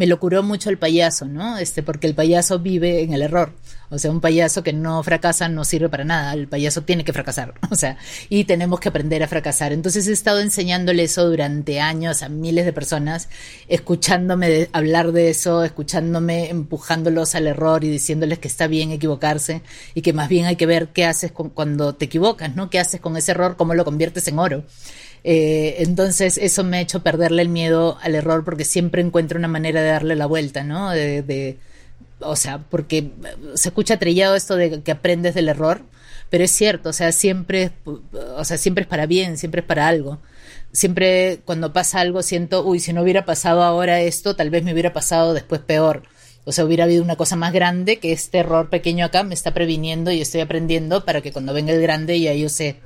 me lo curó mucho el payaso, ¿no? Este, porque el payaso vive en el error. O sea, un payaso que no fracasa no sirve para nada. El payaso tiene que fracasar. O sea, y tenemos que aprender a fracasar. Entonces he estado enseñándole eso durante años a miles de personas, escuchándome hablar de eso, escuchándome, empujándolos al error y diciéndoles que está bien equivocarse y que más bien hay que ver qué haces cuando te equivocas, ¿no? ¿Qué haces con ese error? ¿Cómo lo conviertes en oro? Eh, entonces eso me ha hecho perderle el miedo al error porque siempre encuentro una manera de darle la vuelta, ¿no? De, o sea, porque se escucha trillado esto de que aprendes del error, pero es cierto, o sea, siempre, o sea, siempre es para bien, siempre es para algo. Siempre cuando pasa algo siento, uy, si no hubiera pasado ahora esto, tal vez me hubiera pasado después peor. O sea, hubiera habido una cosa más grande que este error pequeño acá me está previniendo y estoy aprendiendo para que cuando venga el grande ya yo sé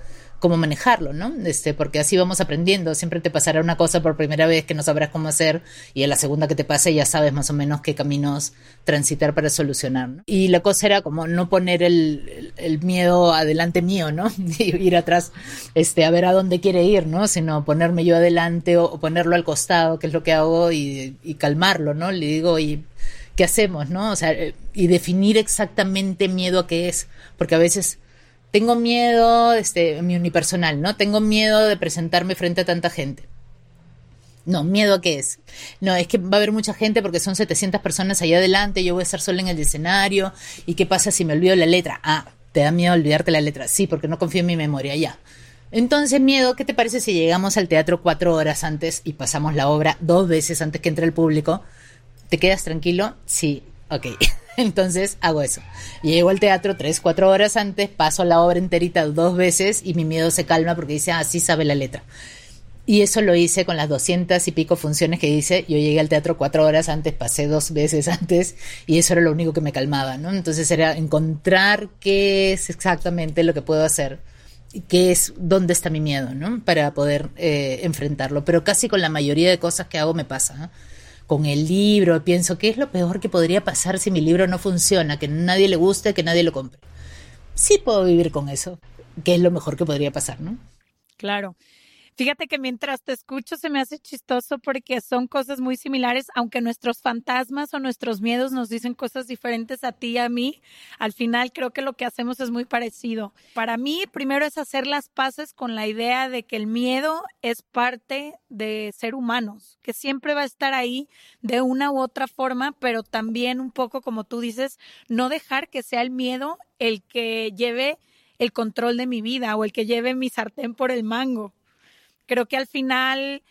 cómo manejarlo, ¿no? Este, porque así vamos aprendiendo. Siempre te pasará una cosa por primera vez que no sabrás cómo hacer y en la segunda que te pase ya sabes más o menos qué caminos transitar para solucionar. ¿no? Y la cosa era como no poner el, miedo adelante mío, ¿no? Y ir atrás, este, a ver a dónde quiere ir, ¿no? Sino ponerme yo adelante o, ponerlo al costado, que es lo que hago, y, calmarlo, ¿no? Le digo, y ¿qué hacemos, no? O sea, y definir exactamente miedo a qué es, porque a veces tengo miedo, este, mi unipersonal, ¿no? Tengo miedo de presentarme frente a tanta gente. No, miedo a qué es. No, es que va a haber mucha gente porque son 700 personas allá adelante, yo voy a estar sola en el escenario. ¿Y qué pasa si me olvido la letra? Ah, ¿te da miedo olvidarte la letra? Sí, porque no confío en mi memoria, ya. Entonces, miedo, ¿qué te parece si llegamos al teatro cuatro horas antes y pasamos la obra dos veces antes que entre el público? ¿Te quedas tranquilo? Sí, ok. Entonces hago eso. Llego al teatro tres, cuatro horas antes, paso la obra enterita dos veces y mi miedo se calma porque dice, así ah, sabe la letra. Y eso lo hice con las doscientas y pico funciones que hice. Yo llegué al teatro cuatro horas antes, pasé dos veces antes y eso era lo único que me calmaba, ¿no? Entonces era encontrar qué es exactamente lo que puedo hacer, qué es, dónde está mi miedo, ¿no? Para poder eh, enfrentarlo. Pero casi con la mayoría de cosas que hago me pasa. Con el libro, pienso, ¿qué es lo peor que podría pasar si mi libro no funciona? Que nadie le guste, que nadie lo compre. Sí puedo vivir con eso, que es lo mejor que podría pasar, ¿no? Claro. Fíjate que mientras te escucho se me hace chistoso porque son cosas muy similares, aunque nuestros fantasmas o nuestros miedos nos dicen cosas diferentes a ti y a mí, al final creo que lo que hacemos es muy parecido. Para mí, primero es hacer las paces con la idea de que el miedo es parte de ser humanos, que siempre va a estar ahí de una u otra forma, pero también un poco como tú dices, no dejar que sea el miedo el que lleve el control de mi vida o el que lleve mi sartén por el mango Creo que al final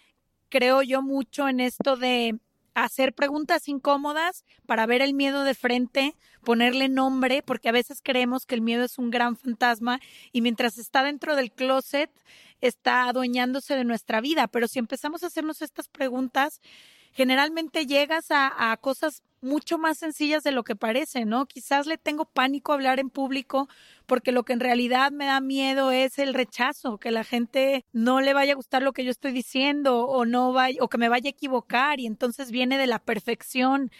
creo yo mucho en esto de hacer preguntas incómodas para ver el miedo de frente, ponerle nombre, porque a veces creemos que el miedo es un gran fantasma y mientras está dentro del closet está adueñándose de nuestra vida. Pero si empezamos a hacernos estas preguntas, generalmente llegas a, cosas mucho más sencillas de lo que parece, ¿no? Quizás le tengo pánico a hablar en público porque lo que en realidad me da miedo es el rechazo, que la gente no le vaya a gustar lo que yo estoy diciendo o no vaya o que me vaya a equivocar y entonces viene de la perfección.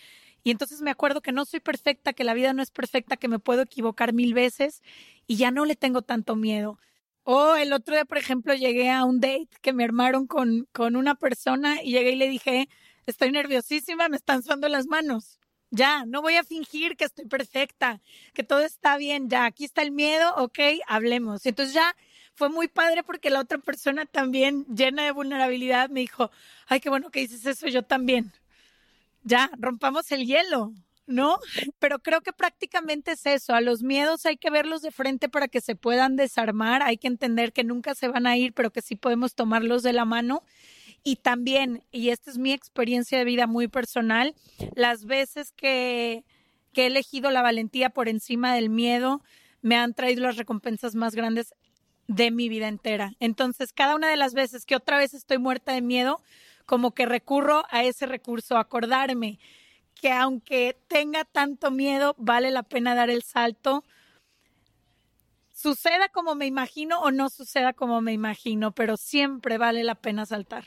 Y entonces me acuerdo que no soy perfecta, que la vida no es perfecta, que me puedo equivocar mil veces y ya no le tengo tanto miedo. O el otro día, por ejemplo, llegué a un date que me armaron con, con una persona y llegué y le dije, estoy nerviosísima, me están sudando las manos. Ya, no voy a fingir que estoy perfecta, que todo está bien, ya, aquí está el miedo, ok, hablemos. Entonces ya fue muy padre porque la otra persona también, llena de vulnerabilidad, me dijo, ay, qué bueno que dices eso, yo también. Ya, rompamos el hielo, ¿no? Pero creo que prácticamente es eso, a los miedos hay que verlos de frente para que se puedan desarmar, hay que entender que nunca se van a ir, pero que sí podemos tomarlos de la mano y también, y esta es mi experiencia de vida muy personal, las veces que, he elegido la valentía por encima del miedo me han traído las recompensas más grandes de mi vida entera. Entonces, cada una de las veces que otra vez estoy muerta de miedo, como que recurro a ese recurso, acordarme que aunque tenga tanto miedo, vale la pena dar el salto. Suceda como me imagino o no suceda como me imagino, pero siempre vale la pena saltar.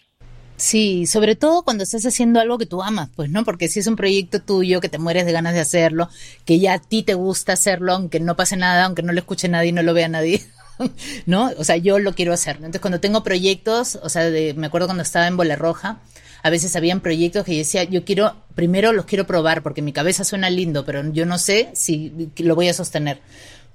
Sí, sobre todo cuando estás haciendo algo que tú amas, pues, ¿no? Porque si es un proyecto tuyo, que te mueres de ganas de hacerlo, que ya a ti te gusta hacerlo, aunque no pase nada, aunque no lo escuche nadie no lo vea nadie, ¿no? O sea, yo lo quiero hacer. Entonces, cuando tengo proyectos, o sea, me acuerdo cuando estaba en Bola Roja, a veces habían proyectos que yo decía, yo quiero, primero los quiero probar, porque mi cabeza suena lindo, pero yo no sé si lo voy a sostener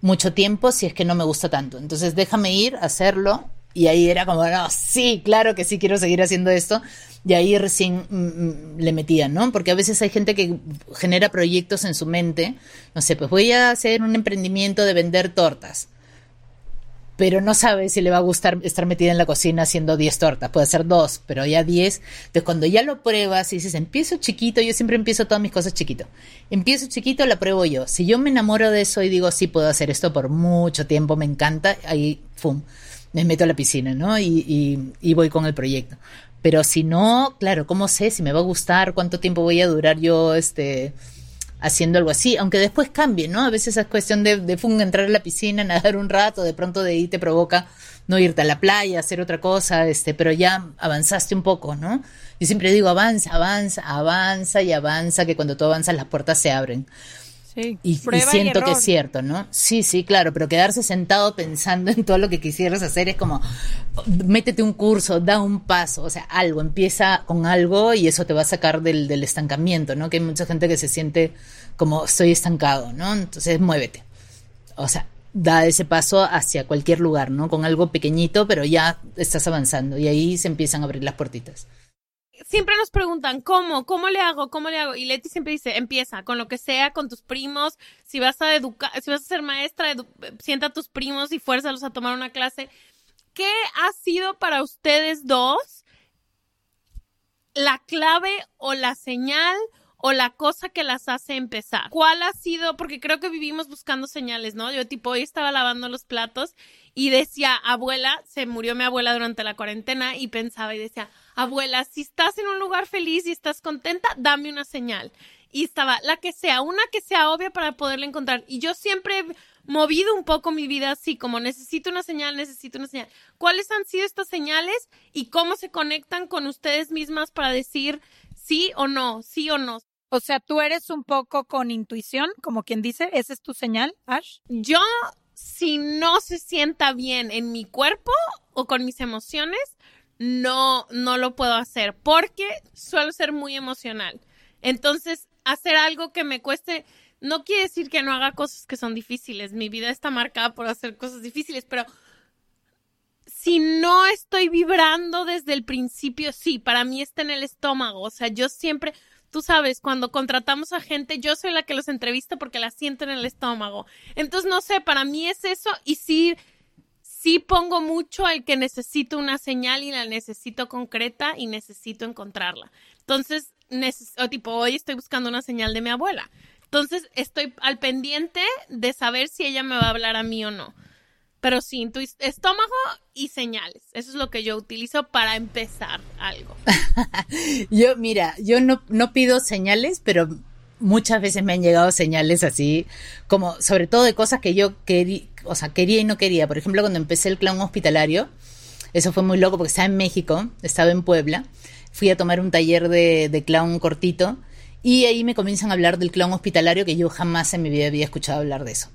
mucho tiempo si es que no me gusta tanto. Entonces, déjame ir, hacerlo y ahí era como, no, sí, claro que sí quiero seguir haciendo esto. Y ahí recién mm, mm, le metían, ¿no? Porque a veces hay gente que genera proyectos en su mente. No sé, pues voy a hacer un emprendimiento de vender tortas. pero no sabe si le va a gustar estar metida en la cocina haciendo 10 tortas, puede ser dos, pero ya 10. Entonces cuando ya lo pruebas y dices, empiezo chiquito, yo siempre empiezo todas mis cosas chiquito. Empiezo chiquito, la pruebo yo. Si yo me enamoro de eso y digo, sí, puedo hacer esto por mucho tiempo, me encanta, ahí, ¡fum! Me meto a la piscina, ¿no? Y, y, y voy con el proyecto. Pero si no, claro, ¿cómo sé si me va a gustar? ¿Cuánto tiempo voy a durar yo, este haciendo algo así, aunque después cambie, ¿no? A veces es cuestión de, de entrar a la piscina, nadar un rato, de pronto de ahí te provoca no irte a la playa, hacer otra cosa, este, pero ya avanzaste un poco, ¿no? Yo siempre digo, avanza, avanza, avanza y avanza, que cuando tú avanzas las puertas se abren. Sí, y, siento que es cierto, ¿no? Sí, sí, claro, pero quedarse sentado pensando en todo lo que quisieras hacer es como, métete un curso, da un paso, o sea, algo, empieza con algo y eso te va a sacar del, del estancamiento, ¿no? Que hay mucha gente que se siente como, estoy estancado, ¿no? Entonces, muévete. O sea, da ese paso hacia cualquier lugar, ¿no? Con algo pequeñito, pero ya estás avanzando y ahí se empiezan a abrir las puertitas siempre nos preguntan, ¿cómo? ¿Cómo le hago? ¿Cómo le hago? Y Leti siempre dice, empieza con lo que sea, con tus primos. Si vas a educar, si vas a ser maestra, sienta a tus primos y fuérzalos a tomar una clase. ¿Qué ha sido para ustedes dos la clave o la señal o la cosa que las hace empezar? ¿Cuál ha sido? Porque creo que vivimos buscando señales, ¿no? Yo tipo hoy estaba lavando los platos y decía, abuela, se murió mi abuela durante la cuarentena y pensaba y decía, abuela, si estás en un lugar feliz y estás contenta, dame una señal. Y estaba la que sea, una que sea obvia para poderla encontrar. Y yo siempre he movido un poco mi vida así, como necesito una señal, necesito una señal. ¿Cuáles han sido estas señales y cómo se conectan con ustedes mismas para decir sí o no, sí o no? O sea, tú eres un poco con intuición, como quien dice, ¿esa es tu señal, Ash? Yo, si no se sienta bien en mi cuerpo o con mis emociones, no, no lo puedo hacer porque suelo ser muy emocional. Entonces, hacer algo que me cueste, no quiere decir que no haga cosas que son difíciles. Mi vida está marcada por hacer cosas difíciles, pero si no estoy vibrando desde el principio, sí, para mí está en el estómago. O sea, yo siempre, tú sabes, cuando contratamos a gente, yo soy la que los entrevista porque la siento en el estómago. Entonces, no sé, para mí es eso y sí sí pongo mucho al que necesito una señal y la necesito concreta y necesito encontrarla. Entonces, o tipo, hoy estoy buscando una señal de mi abuela. Entonces, estoy al pendiente de saber si ella me va a hablar a mí o no. Pero sí, tu estómago y señales. Eso es lo que yo utilizo para empezar algo. yo, mira, yo no, no pido señales, pero muchas veces me han llegado señales así, como sobre todo de cosas que yo quería, o sea, quería y no quería. Por ejemplo, cuando empecé el clown hospitalario, eso fue muy loco porque estaba en México, estaba en Puebla, fui a tomar un taller de, clown cortito y ahí me comienzan a hablar del clown hospitalario que yo jamás en mi vida había escuchado hablar de eso.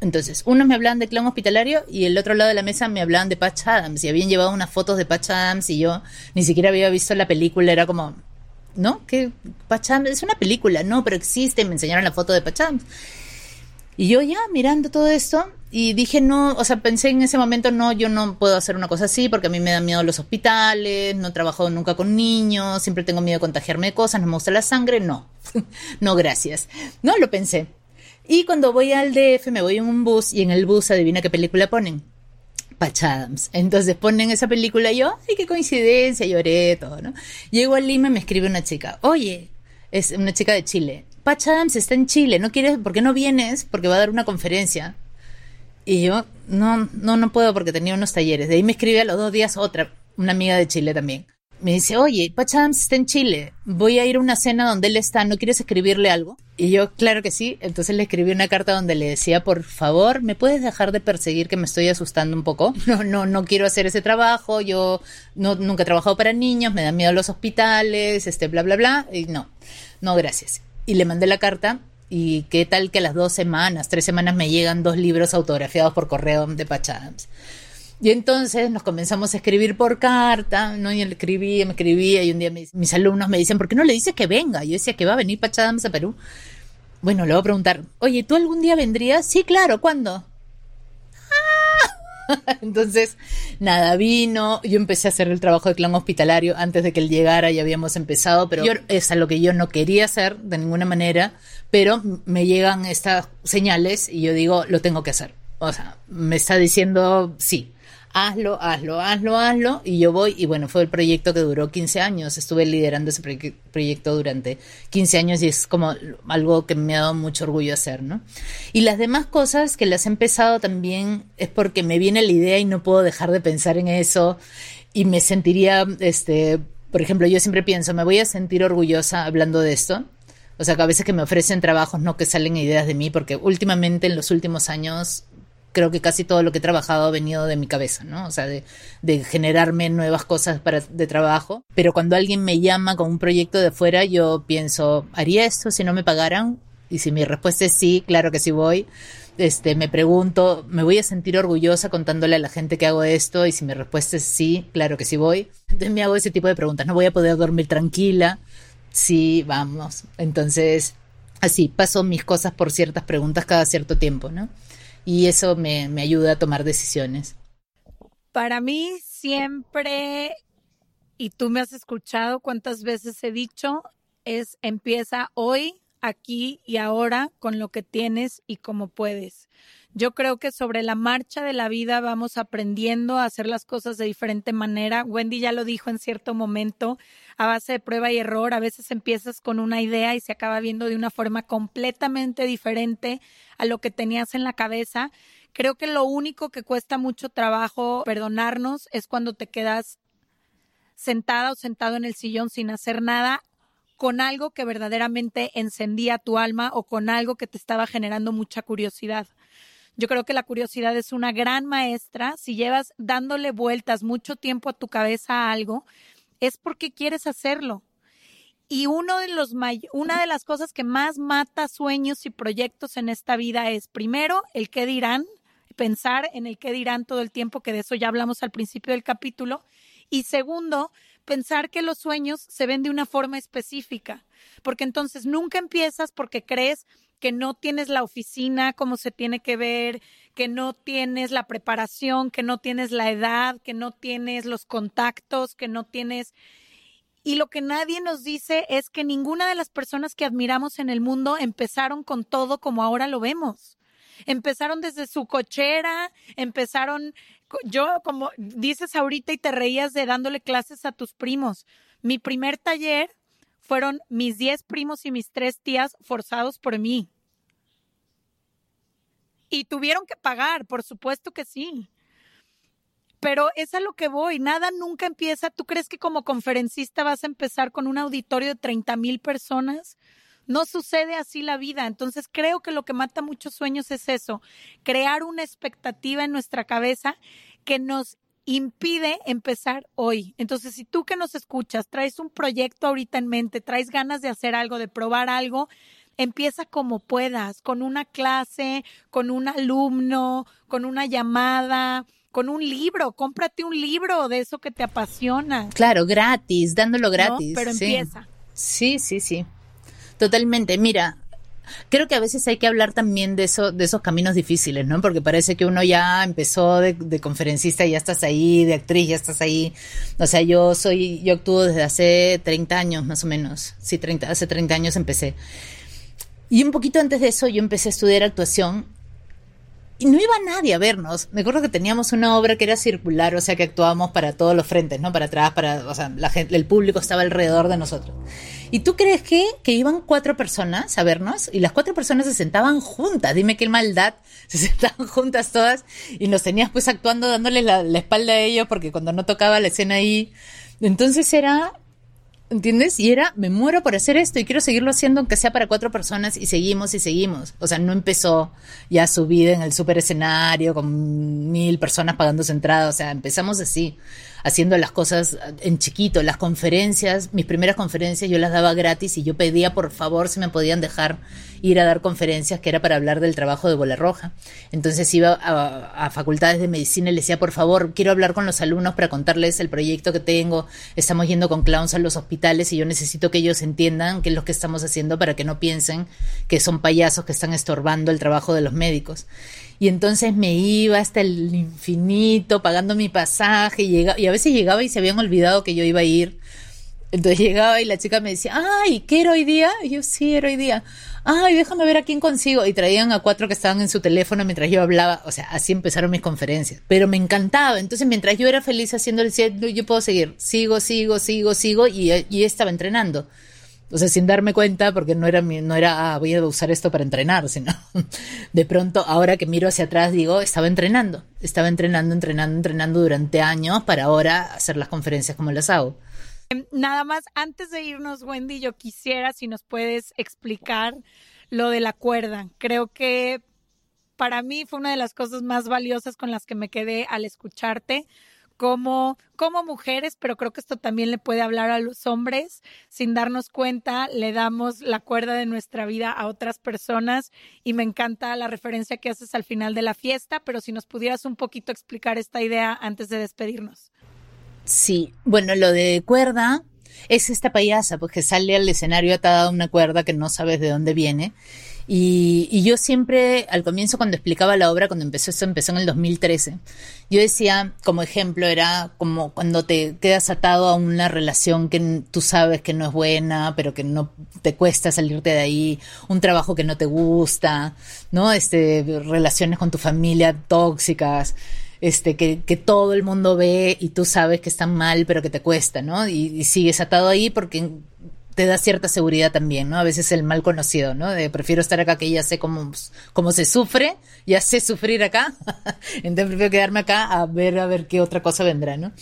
Entonces, unos me hablaban de clown hospitalario y el otro lado de la mesa me hablaban de Patch Adams y habían llevado unas fotos de Patch Adams y yo ni siquiera había visto la película, era como, ¿no? Que Pacham es una película, no, pero existe, me enseñaron la foto de Pacham. Y yo ya mirando todo esto y dije, no, o sea, pensé en ese momento, no, yo no puedo hacer una cosa así porque a mí me dan miedo los hospitales, no he trabajado nunca con niños, siempre tengo miedo de contagiarme de cosas, no me gusta la sangre, no, no, gracias. No lo pensé. Y cuando voy al DF me voy en un bus y en el bus adivina qué película ponen. Patch Adams. Entonces ponen esa película y yo, ay, qué coincidencia, lloré, todo, ¿no? Llego a Lima y me escribe una chica, oye, es una chica de Chile, Patch Adams está en Chile, ¿no quieres, por qué no vienes? Porque va a dar una conferencia. Y yo, no, no, no puedo porque tenía unos talleres. De ahí me escribe a los dos días otra, una amiga de Chile también. Me dice, oye, Patch Adams está en Chile, voy a ir a una cena donde él está, ¿no quieres escribirle algo? Y yo, claro que sí. Entonces le escribí una carta donde le decía, por favor, ¿me puedes dejar de perseguir que me estoy asustando un poco? No, no, no quiero hacer ese trabajo. Yo no, nunca he trabajado para niños, me da miedo los hospitales, este, bla, bla, bla. Y no, no, gracias. Y le mandé la carta. Y qué tal que a las dos semanas, tres semanas me llegan dos libros autografiados por correo de Patch Adams. Y entonces nos comenzamos a escribir por carta, ¿no? Y él escribía, me escribía, y un día mis alumnos me dicen, ¿por qué no le dices que venga? Yo decía que va a venir Pachadams a Perú. Bueno, le voy a preguntar, oye, ¿tú algún día vendrías? Sí, claro, ¿cuándo? Entonces, nada, vino, yo empecé a hacer el trabajo de clan hospitalario antes de que él llegara, ya habíamos empezado, pero es a lo que yo no quería hacer de ninguna manera, pero me llegan estas señales y yo digo, lo tengo que hacer. o sea, me está diciendo sí, hazlo, hazlo, hazlo, hazlo, y yo voy, y bueno, fue el proyecto que duró 15 años, estuve liderando ese proyecto durante 15 años y es como algo que me ha dado mucho orgullo hacer, ¿no? Y las demás cosas que las he empezado también es porque me viene la idea y no puedo dejar de pensar en eso y me sentiría, este, por ejemplo, yo siempre pienso, me voy a sentir orgullosa hablando de esto. O sea, que a veces que me ofrecen trabajos, no que salen ideas de mí, porque últimamente en los últimos años creo que casi todo lo que he trabajado ha venido de mi cabeza, ¿no? O sea, de, generarme nuevas cosas para, de trabajo. Pero cuando alguien me llama con un proyecto de fuera, yo pienso, ¿haría esto si no me pagaran? Y si mi respuesta es sí, claro que sí voy. Este, me pregunto, ¿me voy a sentir orgullosa contándole a la gente que hago esto? Y si mi respuesta es sí, claro que sí voy. Entonces me hago ese tipo de preguntas. ¿No voy a poder dormir tranquila? Sí, vamos. Entonces, así, paso mis cosas por ciertas preguntas cada cierto tiempo, ¿no? Y eso me, me ayuda a tomar decisiones. Para mí siempre, y tú me has escuchado cuántas veces he dicho, es empieza hoy, aquí y ahora con lo que tienes y como puedes. Yo creo que sobre la marcha de la vida vamos aprendiendo a hacer las cosas de diferente manera. Wendy ya lo dijo en cierto momento, a base de prueba y error. A veces empiezas con una idea y se acaba viendo de una forma completamente diferente a lo que tenías en la cabeza. Creo que lo único que cuesta mucho trabajo perdonarnos es cuando te quedas sentada o sentado en el sillón sin hacer nada con algo que verdaderamente encendía tu alma o con algo que te estaba generando mucha curiosidad. Yo creo que la curiosidad es una gran maestra. Si llevas dándole vueltas mucho tiempo a tu cabeza a algo, es porque quieres hacerlo. Y uno de los una de las cosas que más mata sueños y proyectos en esta vida es, primero, el qué dirán, pensar en el qué dirán todo el tiempo, que de eso ya hablamos al principio del capítulo. Y segundo, pensar que los sueños se ven de una forma específica, porque entonces nunca empiezas porque crees que no tienes la oficina como se tiene que ver, que no tienes la preparación, que no tienes la edad, que no tienes los contactos, que no tienes... Y lo que nadie nos dice es que ninguna de las personas que admiramos en el mundo empezaron con todo como ahora lo vemos. Empezaron desde su cochera, empezaron, yo como dices ahorita y te reías de dándole clases a tus primos. Mi primer taller fueron mis diez primos y mis tres tías forzados por mí. Y tuvieron que pagar, por supuesto que sí. Pero es a lo que voy, nada nunca empieza. ¿Tú crees que como conferencista vas a empezar con un auditorio de 30 mil personas? No sucede así la vida. Entonces creo que lo que mata muchos sueños es eso, crear una expectativa en nuestra cabeza que nos impide empezar hoy. Entonces, si tú que nos escuchas traes un proyecto ahorita en mente, traes ganas de hacer algo, de probar algo, empieza como puedas, con una clase, con un alumno, con una llamada, con un libro, cómprate un libro de eso que te apasiona. Claro, gratis, dándolo gratis. Pero empieza. Sí, sí, sí. Totalmente. Mira, creo que a veces hay que hablar también de eso, de esos caminos difíciles, ¿no? Porque parece que uno ya empezó de, de, conferencista ya estás ahí, de actriz ya estás ahí. O sea, yo soy, yo actúo desde hace 30 años más o menos. Sí, 30, hace 30 años empecé. Y un poquito antes de eso yo empecé a estudiar actuación y no iba nadie a vernos. Me acuerdo que teníamos una obra que era circular, o sea que actuábamos para todos los frentes, ¿no? Para atrás, para, o sea, la gente, el público estaba alrededor de nosotros. ¿Y tú crees que, que iban cuatro personas a vernos? Y las cuatro personas se sentaban juntas. Dime qué maldad. Se sentaban juntas todas y nos tenías pues actuando dándole la, la espalda a ellos porque cuando no tocaba la escena ahí. Entonces era ¿Entiendes? Y era, me muero por hacer esto y quiero seguirlo haciendo aunque sea para cuatro personas y seguimos y seguimos. O sea, no empezó ya su vida en el super escenario con mil personas pagando su entrada. O sea, empezamos así haciendo las cosas en chiquito, las conferencias, mis primeras conferencias yo las daba gratis y yo pedía por favor si me podían dejar ir a dar conferencias que era para hablar del trabajo de Bola Roja. Entonces iba a, facultades de medicina y le decía, por favor, quiero hablar con los alumnos para contarles el proyecto que tengo. Estamos yendo con clowns a los hospitales y yo necesito que ellos entiendan qué es lo que estamos haciendo para que no piensen que son payasos que están estorbando el trabajo de los médicos. Y entonces me iba hasta el infinito pagando mi pasaje y, y a veces llegaba y se habían olvidado que yo iba a ir Entonces llegaba y la chica me decía, ay, ¿qué era hoy día? Y yo, sí, era hoy día. Ay, déjame ver a quién consigo. Y traían a cuatro que estaban en su teléfono mientras yo hablaba. O sea, así empezaron mis conferencias. Pero me encantaba. Entonces, mientras yo era feliz haciendo el set, yo puedo seguir. Sigo, sigo, sigo, sigo. Y, y estaba entrenando. O sea, sin darme cuenta, porque no era, no era, ah, voy a usar esto para entrenar, sino de pronto, ahora que miro hacia atrás, digo, estaba entrenando. Estaba entrenando, entrenando, entrenando durante años para ahora hacer las conferencias como las hago. Em, nada más, antes de irnos, Wendy, yo quisiera si nos puedes explicar lo de la cuerda. Creo que para mí fue una de las cosas más valiosas con las que me quedé al escucharte. Como, como mujeres, pero creo que esto también le puede hablar a los hombres. Sin darnos cuenta, le damos la cuerda de nuestra vida a otras personas y me encanta la referencia que haces al final de la fiesta, pero si nos pudieras un poquito explicar esta idea antes de despedirnos. Sí, bueno, lo de cuerda es esta payasa, pues que sale al escenario atada a una cuerda que no sabes de dónde viene. Y, y, yo siempre, al comienzo, cuando explicaba la obra, cuando empezó esto, empezó en el 2013, yo decía, como ejemplo, era como cuando te quedas atado a una relación que tú sabes que no es buena, pero que no te cuesta salirte de ahí, un trabajo que no te gusta, ¿no? Este, relaciones con tu familia tóxicas este, que, que, todo el mundo ve y tú sabes que están mal, pero que te cuesta, ¿no? Y, sigues atado ahí porque te da cierta seguridad también, ¿no? A veces el mal conocido, ¿no? De prefiero estar acá que ya sé cómo, cómo se sufre, ya sé sufrir acá, entonces prefiero quedarme acá a ver, a ver qué otra cosa vendrá, ¿no?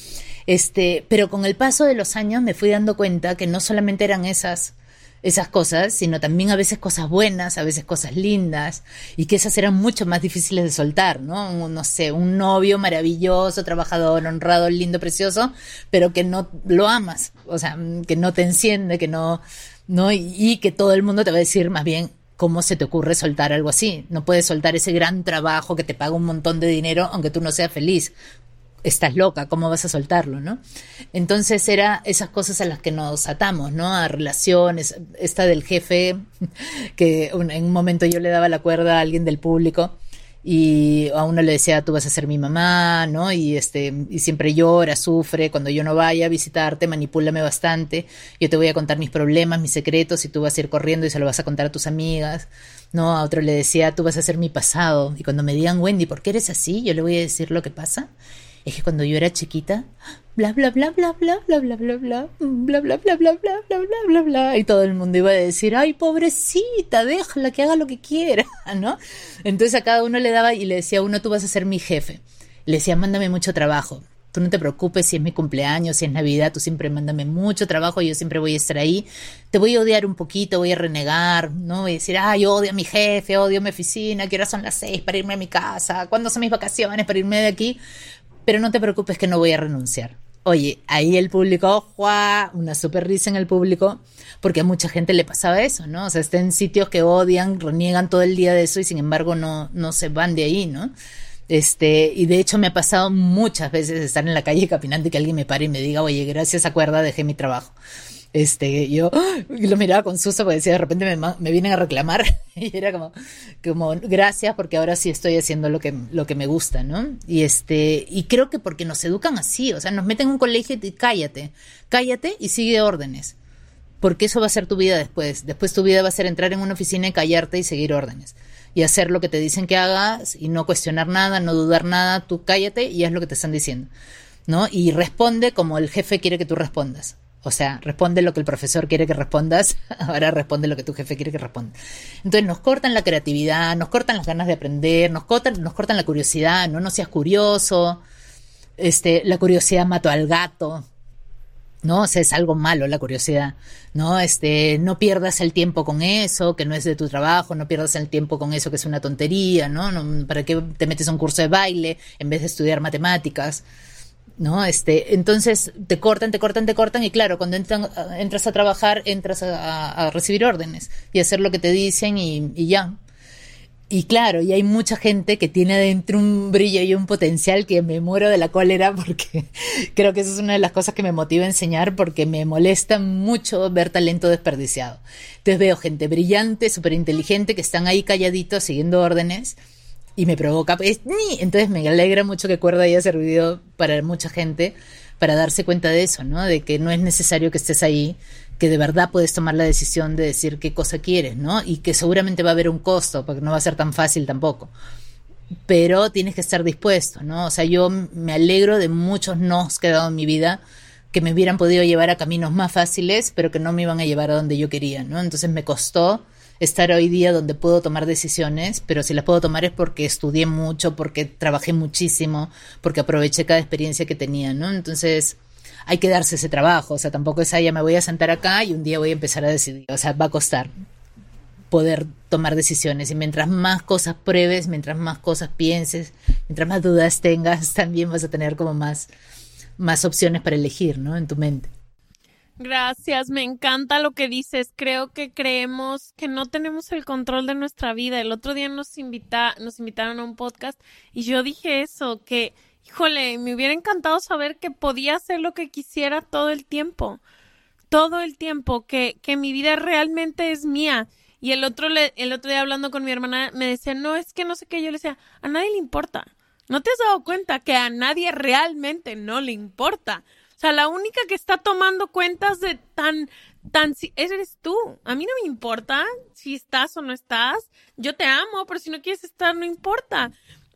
Este, pero con el paso de los años me fui dando cuenta que no solamente eran esas esas cosas, sino también a veces cosas buenas, a veces cosas lindas, y que esas eran mucho más difíciles de soltar, ¿no? no sé, un novio maravilloso, trabajador, honrado, lindo, precioso, pero que no lo amas, o sea, que no te enciende, que no, no, y, y que todo el mundo te va a decir más bien, ¿cómo se te ocurre soltar algo así? No puedes soltar ese gran trabajo que te paga un montón de dinero aunque tú no seas feliz estás loca, ¿cómo vas a soltarlo, no? Entonces era esas cosas a las que nos atamos, ¿no? A relaciones, esta del jefe, que en un momento yo le daba la cuerda a alguien del público y a uno le decía, tú vas a ser mi mamá, ¿no? Y este, y siempre llora, sufre, cuando yo no vaya a visitarte, manipúlame bastante, yo te voy a contar mis problemas, mis secretos, y tú vas a ir corriendo y se lo vas a contar a tus amigas, ¿no? A otro le decía, tú vas a ser mi pasado, y cuando me digan, Wendy, ¿por qué eres así? Yo le voy a decir lo que pasa es que cuando yo era chiquita, bla bla bla bla bla bla bla bla bla bla bla bla bla bla bla bla bla bla y todo el mundo iba a decir, ay pobrecita, déjala que haga lo que quiera, ¿no? Entonces a cada uno le daba y le decía a uno, tú vas a ser mi jefe. Le decía, mándame mucho trabajo. Tú no te preocupes si es mi cumpleaños, si es Navidad, tú siempre mándame mucho trabajo, yo siempre voy a estar ahí. Te voy a odiar un poquito, voy a renegar, ¿no? Voy a decir, ay, odio a mi jefe, odio mi oficina, ¿qué hora son las seis para irme a mi casa? ¿Cuándo son mis vacaciones para irme de aquí? Pero no te preocupes que no voy a renunciar. Oye, ahí el público, ¡juá! una super risa en el público, porque a mucha gente le pasaba eso, ¿no? O sea, está en sitios que odian, reniegan todo el día de eso y sin embargo no, no se van de ahí, ¿no? Este, y de hecho me ha pasado muchas veces estar en la calle caminando y que alguien me pare y me diga, oye, gracias a cuerda dejé mi trabajo este, yo lo miraba con susto porque decía, de repente me, me vienen a reclamar y era como, como, gracias porque ahora sí estoy haciendo lo que, lo que me gusta, ¿no? Y este, y creo que porque nos educan así, o sea, nos meten en un colegio y cállate, cállate y sigue órdenes, porque eso va a ser tu vida después, después tu vida va a ser entrar en una oficina y callarte y seguir órdenes. Y hacer lo que te dicen que hagas y no cuestionar nada, no dudar nada, tú cállate y haz lo que te están diciendo, ¿no? Y responde como el jefe quiere que tú respondas o sea, responde lo que el profesor quiere que respondas, ahora responde lo que tu jefe quiere que responda. Entonces nos cortan la creatividad, nos cortan las ganas de aprender, nos cortan, nos cortan la curiosidad, no, no seas curioso. Este, la curiosidad mató al gato. ¿no? O sea, es algo malo la curiosidad, ¿no? Este, no pierdas el tiempo con eso, que no es de tu trabajo, no pierdas el tiempo con eso que es una tontería, ¿no? no ¿Para qué te metes a un curso de baile en vez de estudiar matemáticas? ¿No? Este, entonces te cortan, te cortan, te cortan y claro, cuando entras a trabajar, entras a, recibir órdenes y hacer lo que te dicen y, ya. Y claro, y hay mucha gente que tiene adentro un brillo y un potencial que me muero de la cólera porque creo que eso es una de las cosas que me motiva a enseñar porque me molesta mucho ver talento desperdiciado. Entonces veo gente brillante, súper inteligente que están ahí calladitos siguiendo órdenes y me provoca. Pues, entonces me alegra mucho que Cuerda haya servido para mucha gente, para darse cuenta de eso, ¿no? De que no es necesario que estés ahí, que de verdad puedes tomar la decisión de decir qué cosa quieres, ¿no? Y que seguramente va a haber un costo, porque no va a ser tan fácil tampoco. Pero tienes que estar dispuesto, ¿no? O sea, yo me alegro de muchos nos que he dado en mi vida que me hubieran podido llevar a caminos más fáciles, pero que no me iban a llevar a donde yo quería, ¿no? Entonces me costó estar hoy día donde puedo tomar decisiones, pero si las puedo tomar es porque estudié mucho, porque trabajé muchísimo, porque aproveché cada experiencia que tenía, ¿no? Entonces hay que darse ese trabajo, o sea, tampoco es, ah, ya me voy a sentar acá y un día voy a empezar a decidir, o sea, va a costar poder tomar decisiones y mientras más cosas pruebes, mientras más cosas pienses, mientras más dudas tengas, también vas a tener como más, más opciones para elegir, ¿no? En tu mente. Gracias, me encanta lo que dices. Creo que creemos que no tenemos el control de nuestra vida. El otro día nos invita, nos invitaron a un podcast y yo dije eso, que híjole, me hubiera encantado saber que podía hacer lo que quisiera todo el tiempo. Todo el tiempo, que, que mi vida realmente es mía. Y el otro, le, el otro día hablando con mi hermana me decía, no, es que no sé qué. Yo le decía, a nadie le importa. ¿No te has dado cuenta que a nadie realmente no le importa? Sea, la única que está tomando cuentas de tan, tan, eres tú. A mí no me importa si estás o no estás. Yo te amo, pero si no quieres estar, no importa.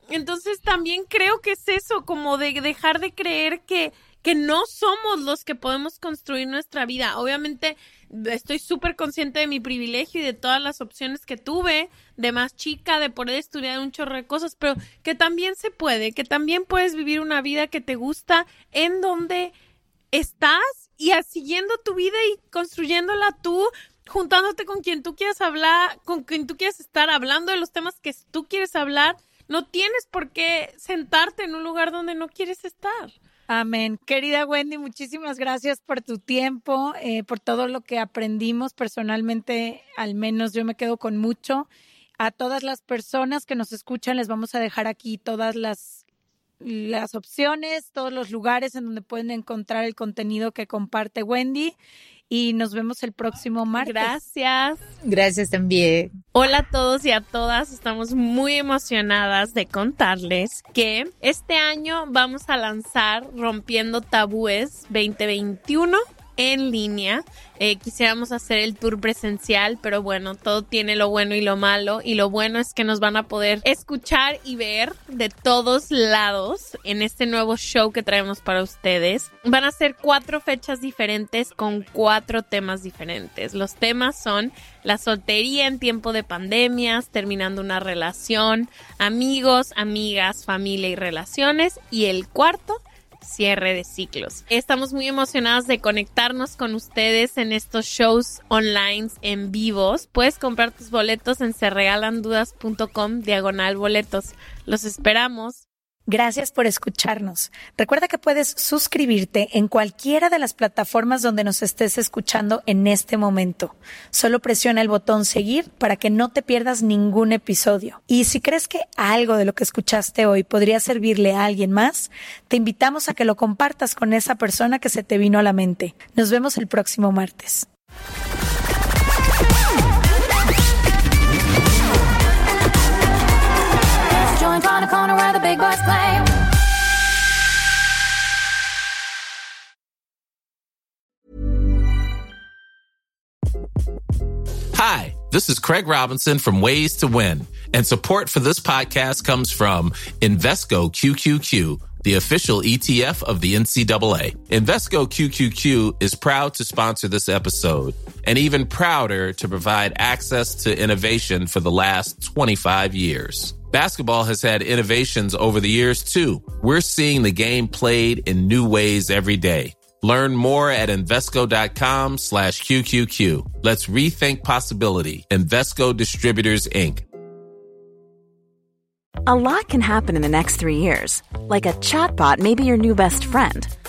Entonces también creo que es eso, como de dejar de creer que, que no somos los que podemos construir nuestra vida. Obviamente estoy súper consciente de mi privilegio y de todas las opciones que tuve, de más chica, de poder estudiar un chorro de cosas, pero que también se puede, que también puedes vivir una vida que te gusta en donde estás y siguiendo tu vida y construyéndola tú, juntándote con quien tú quieras hablar, con quien tú quieras estar, hablando de los temas que tú quieres hablar. No tienes por qué sentarte en un lugar donde no quieres estar. Amén. Querida Wendy, muchísimas gracias por tu tiempo, eh, por todo lo que aprendimos personalmente, al menos yo me quedo con mucho. A todas las personas que nos escuchan les vamos a dejar aquí todas las las opciones, todos los lugares en donde pueden encontrar el contenido que comparte Wendy y nos vemos el próximo martes. Gracias. Gracias también. Hola a todos y a todas. Estamos muy emocionadas de contarles que este año vamos a lanzar Rompiendo Tabúes 2021 en línea. Eh, quisiéramos hacer el tour presencial, pero bueno, todo tiene lo bueno y lo malo. Y lo bueno es que nos van a poder escuchar y ver de todos lados en este nuevo show que traemos para ustedes. Van a ser cuatro fechas diferentes con cuatro temas diferentes. Los temas son la soltería en tiempo de pandemias, terminando una relación, amigos, amigas, familia y relaciones. Y el cuarto cierre de ciclos. Estamos muy emocionados de conectarnos con ustedes en estos shows online en vivos. Puedes comprar tus boletos en serregalandudas.com diagonal boletos. Los esperamos. Gracias por escucharnos. Recuerda que puedes suscribirte en cualquiera de las plataformas donde nos estés escuchando en este momento. Solo presiona el botón seguir para que no te pierdas ningún episodio. Y si crees que algo de lo que escuchaste hoy podría servirle a alguien más, te invitamos a que lo compartas con esa persona que se te vino a la mente. Nos vemos el próximo martes. Hi, this is Craig Robinson from Ways to Win, and support for this podcast comes from Invesco QQQ, the official ETF of the NCAA. Invesco QQQ is proud to sponsor this episode and even prouder to provide access to innovation for the last 25 years. Basketball has had innovations over the years too. We're seeing the game played in new ways every day. Learn more at Invesco.com slash QQQ. Let's rethink possibility. Investco Distributors, Inc. A lot can happen in the next three years. Like a chatbot may be your new best friend.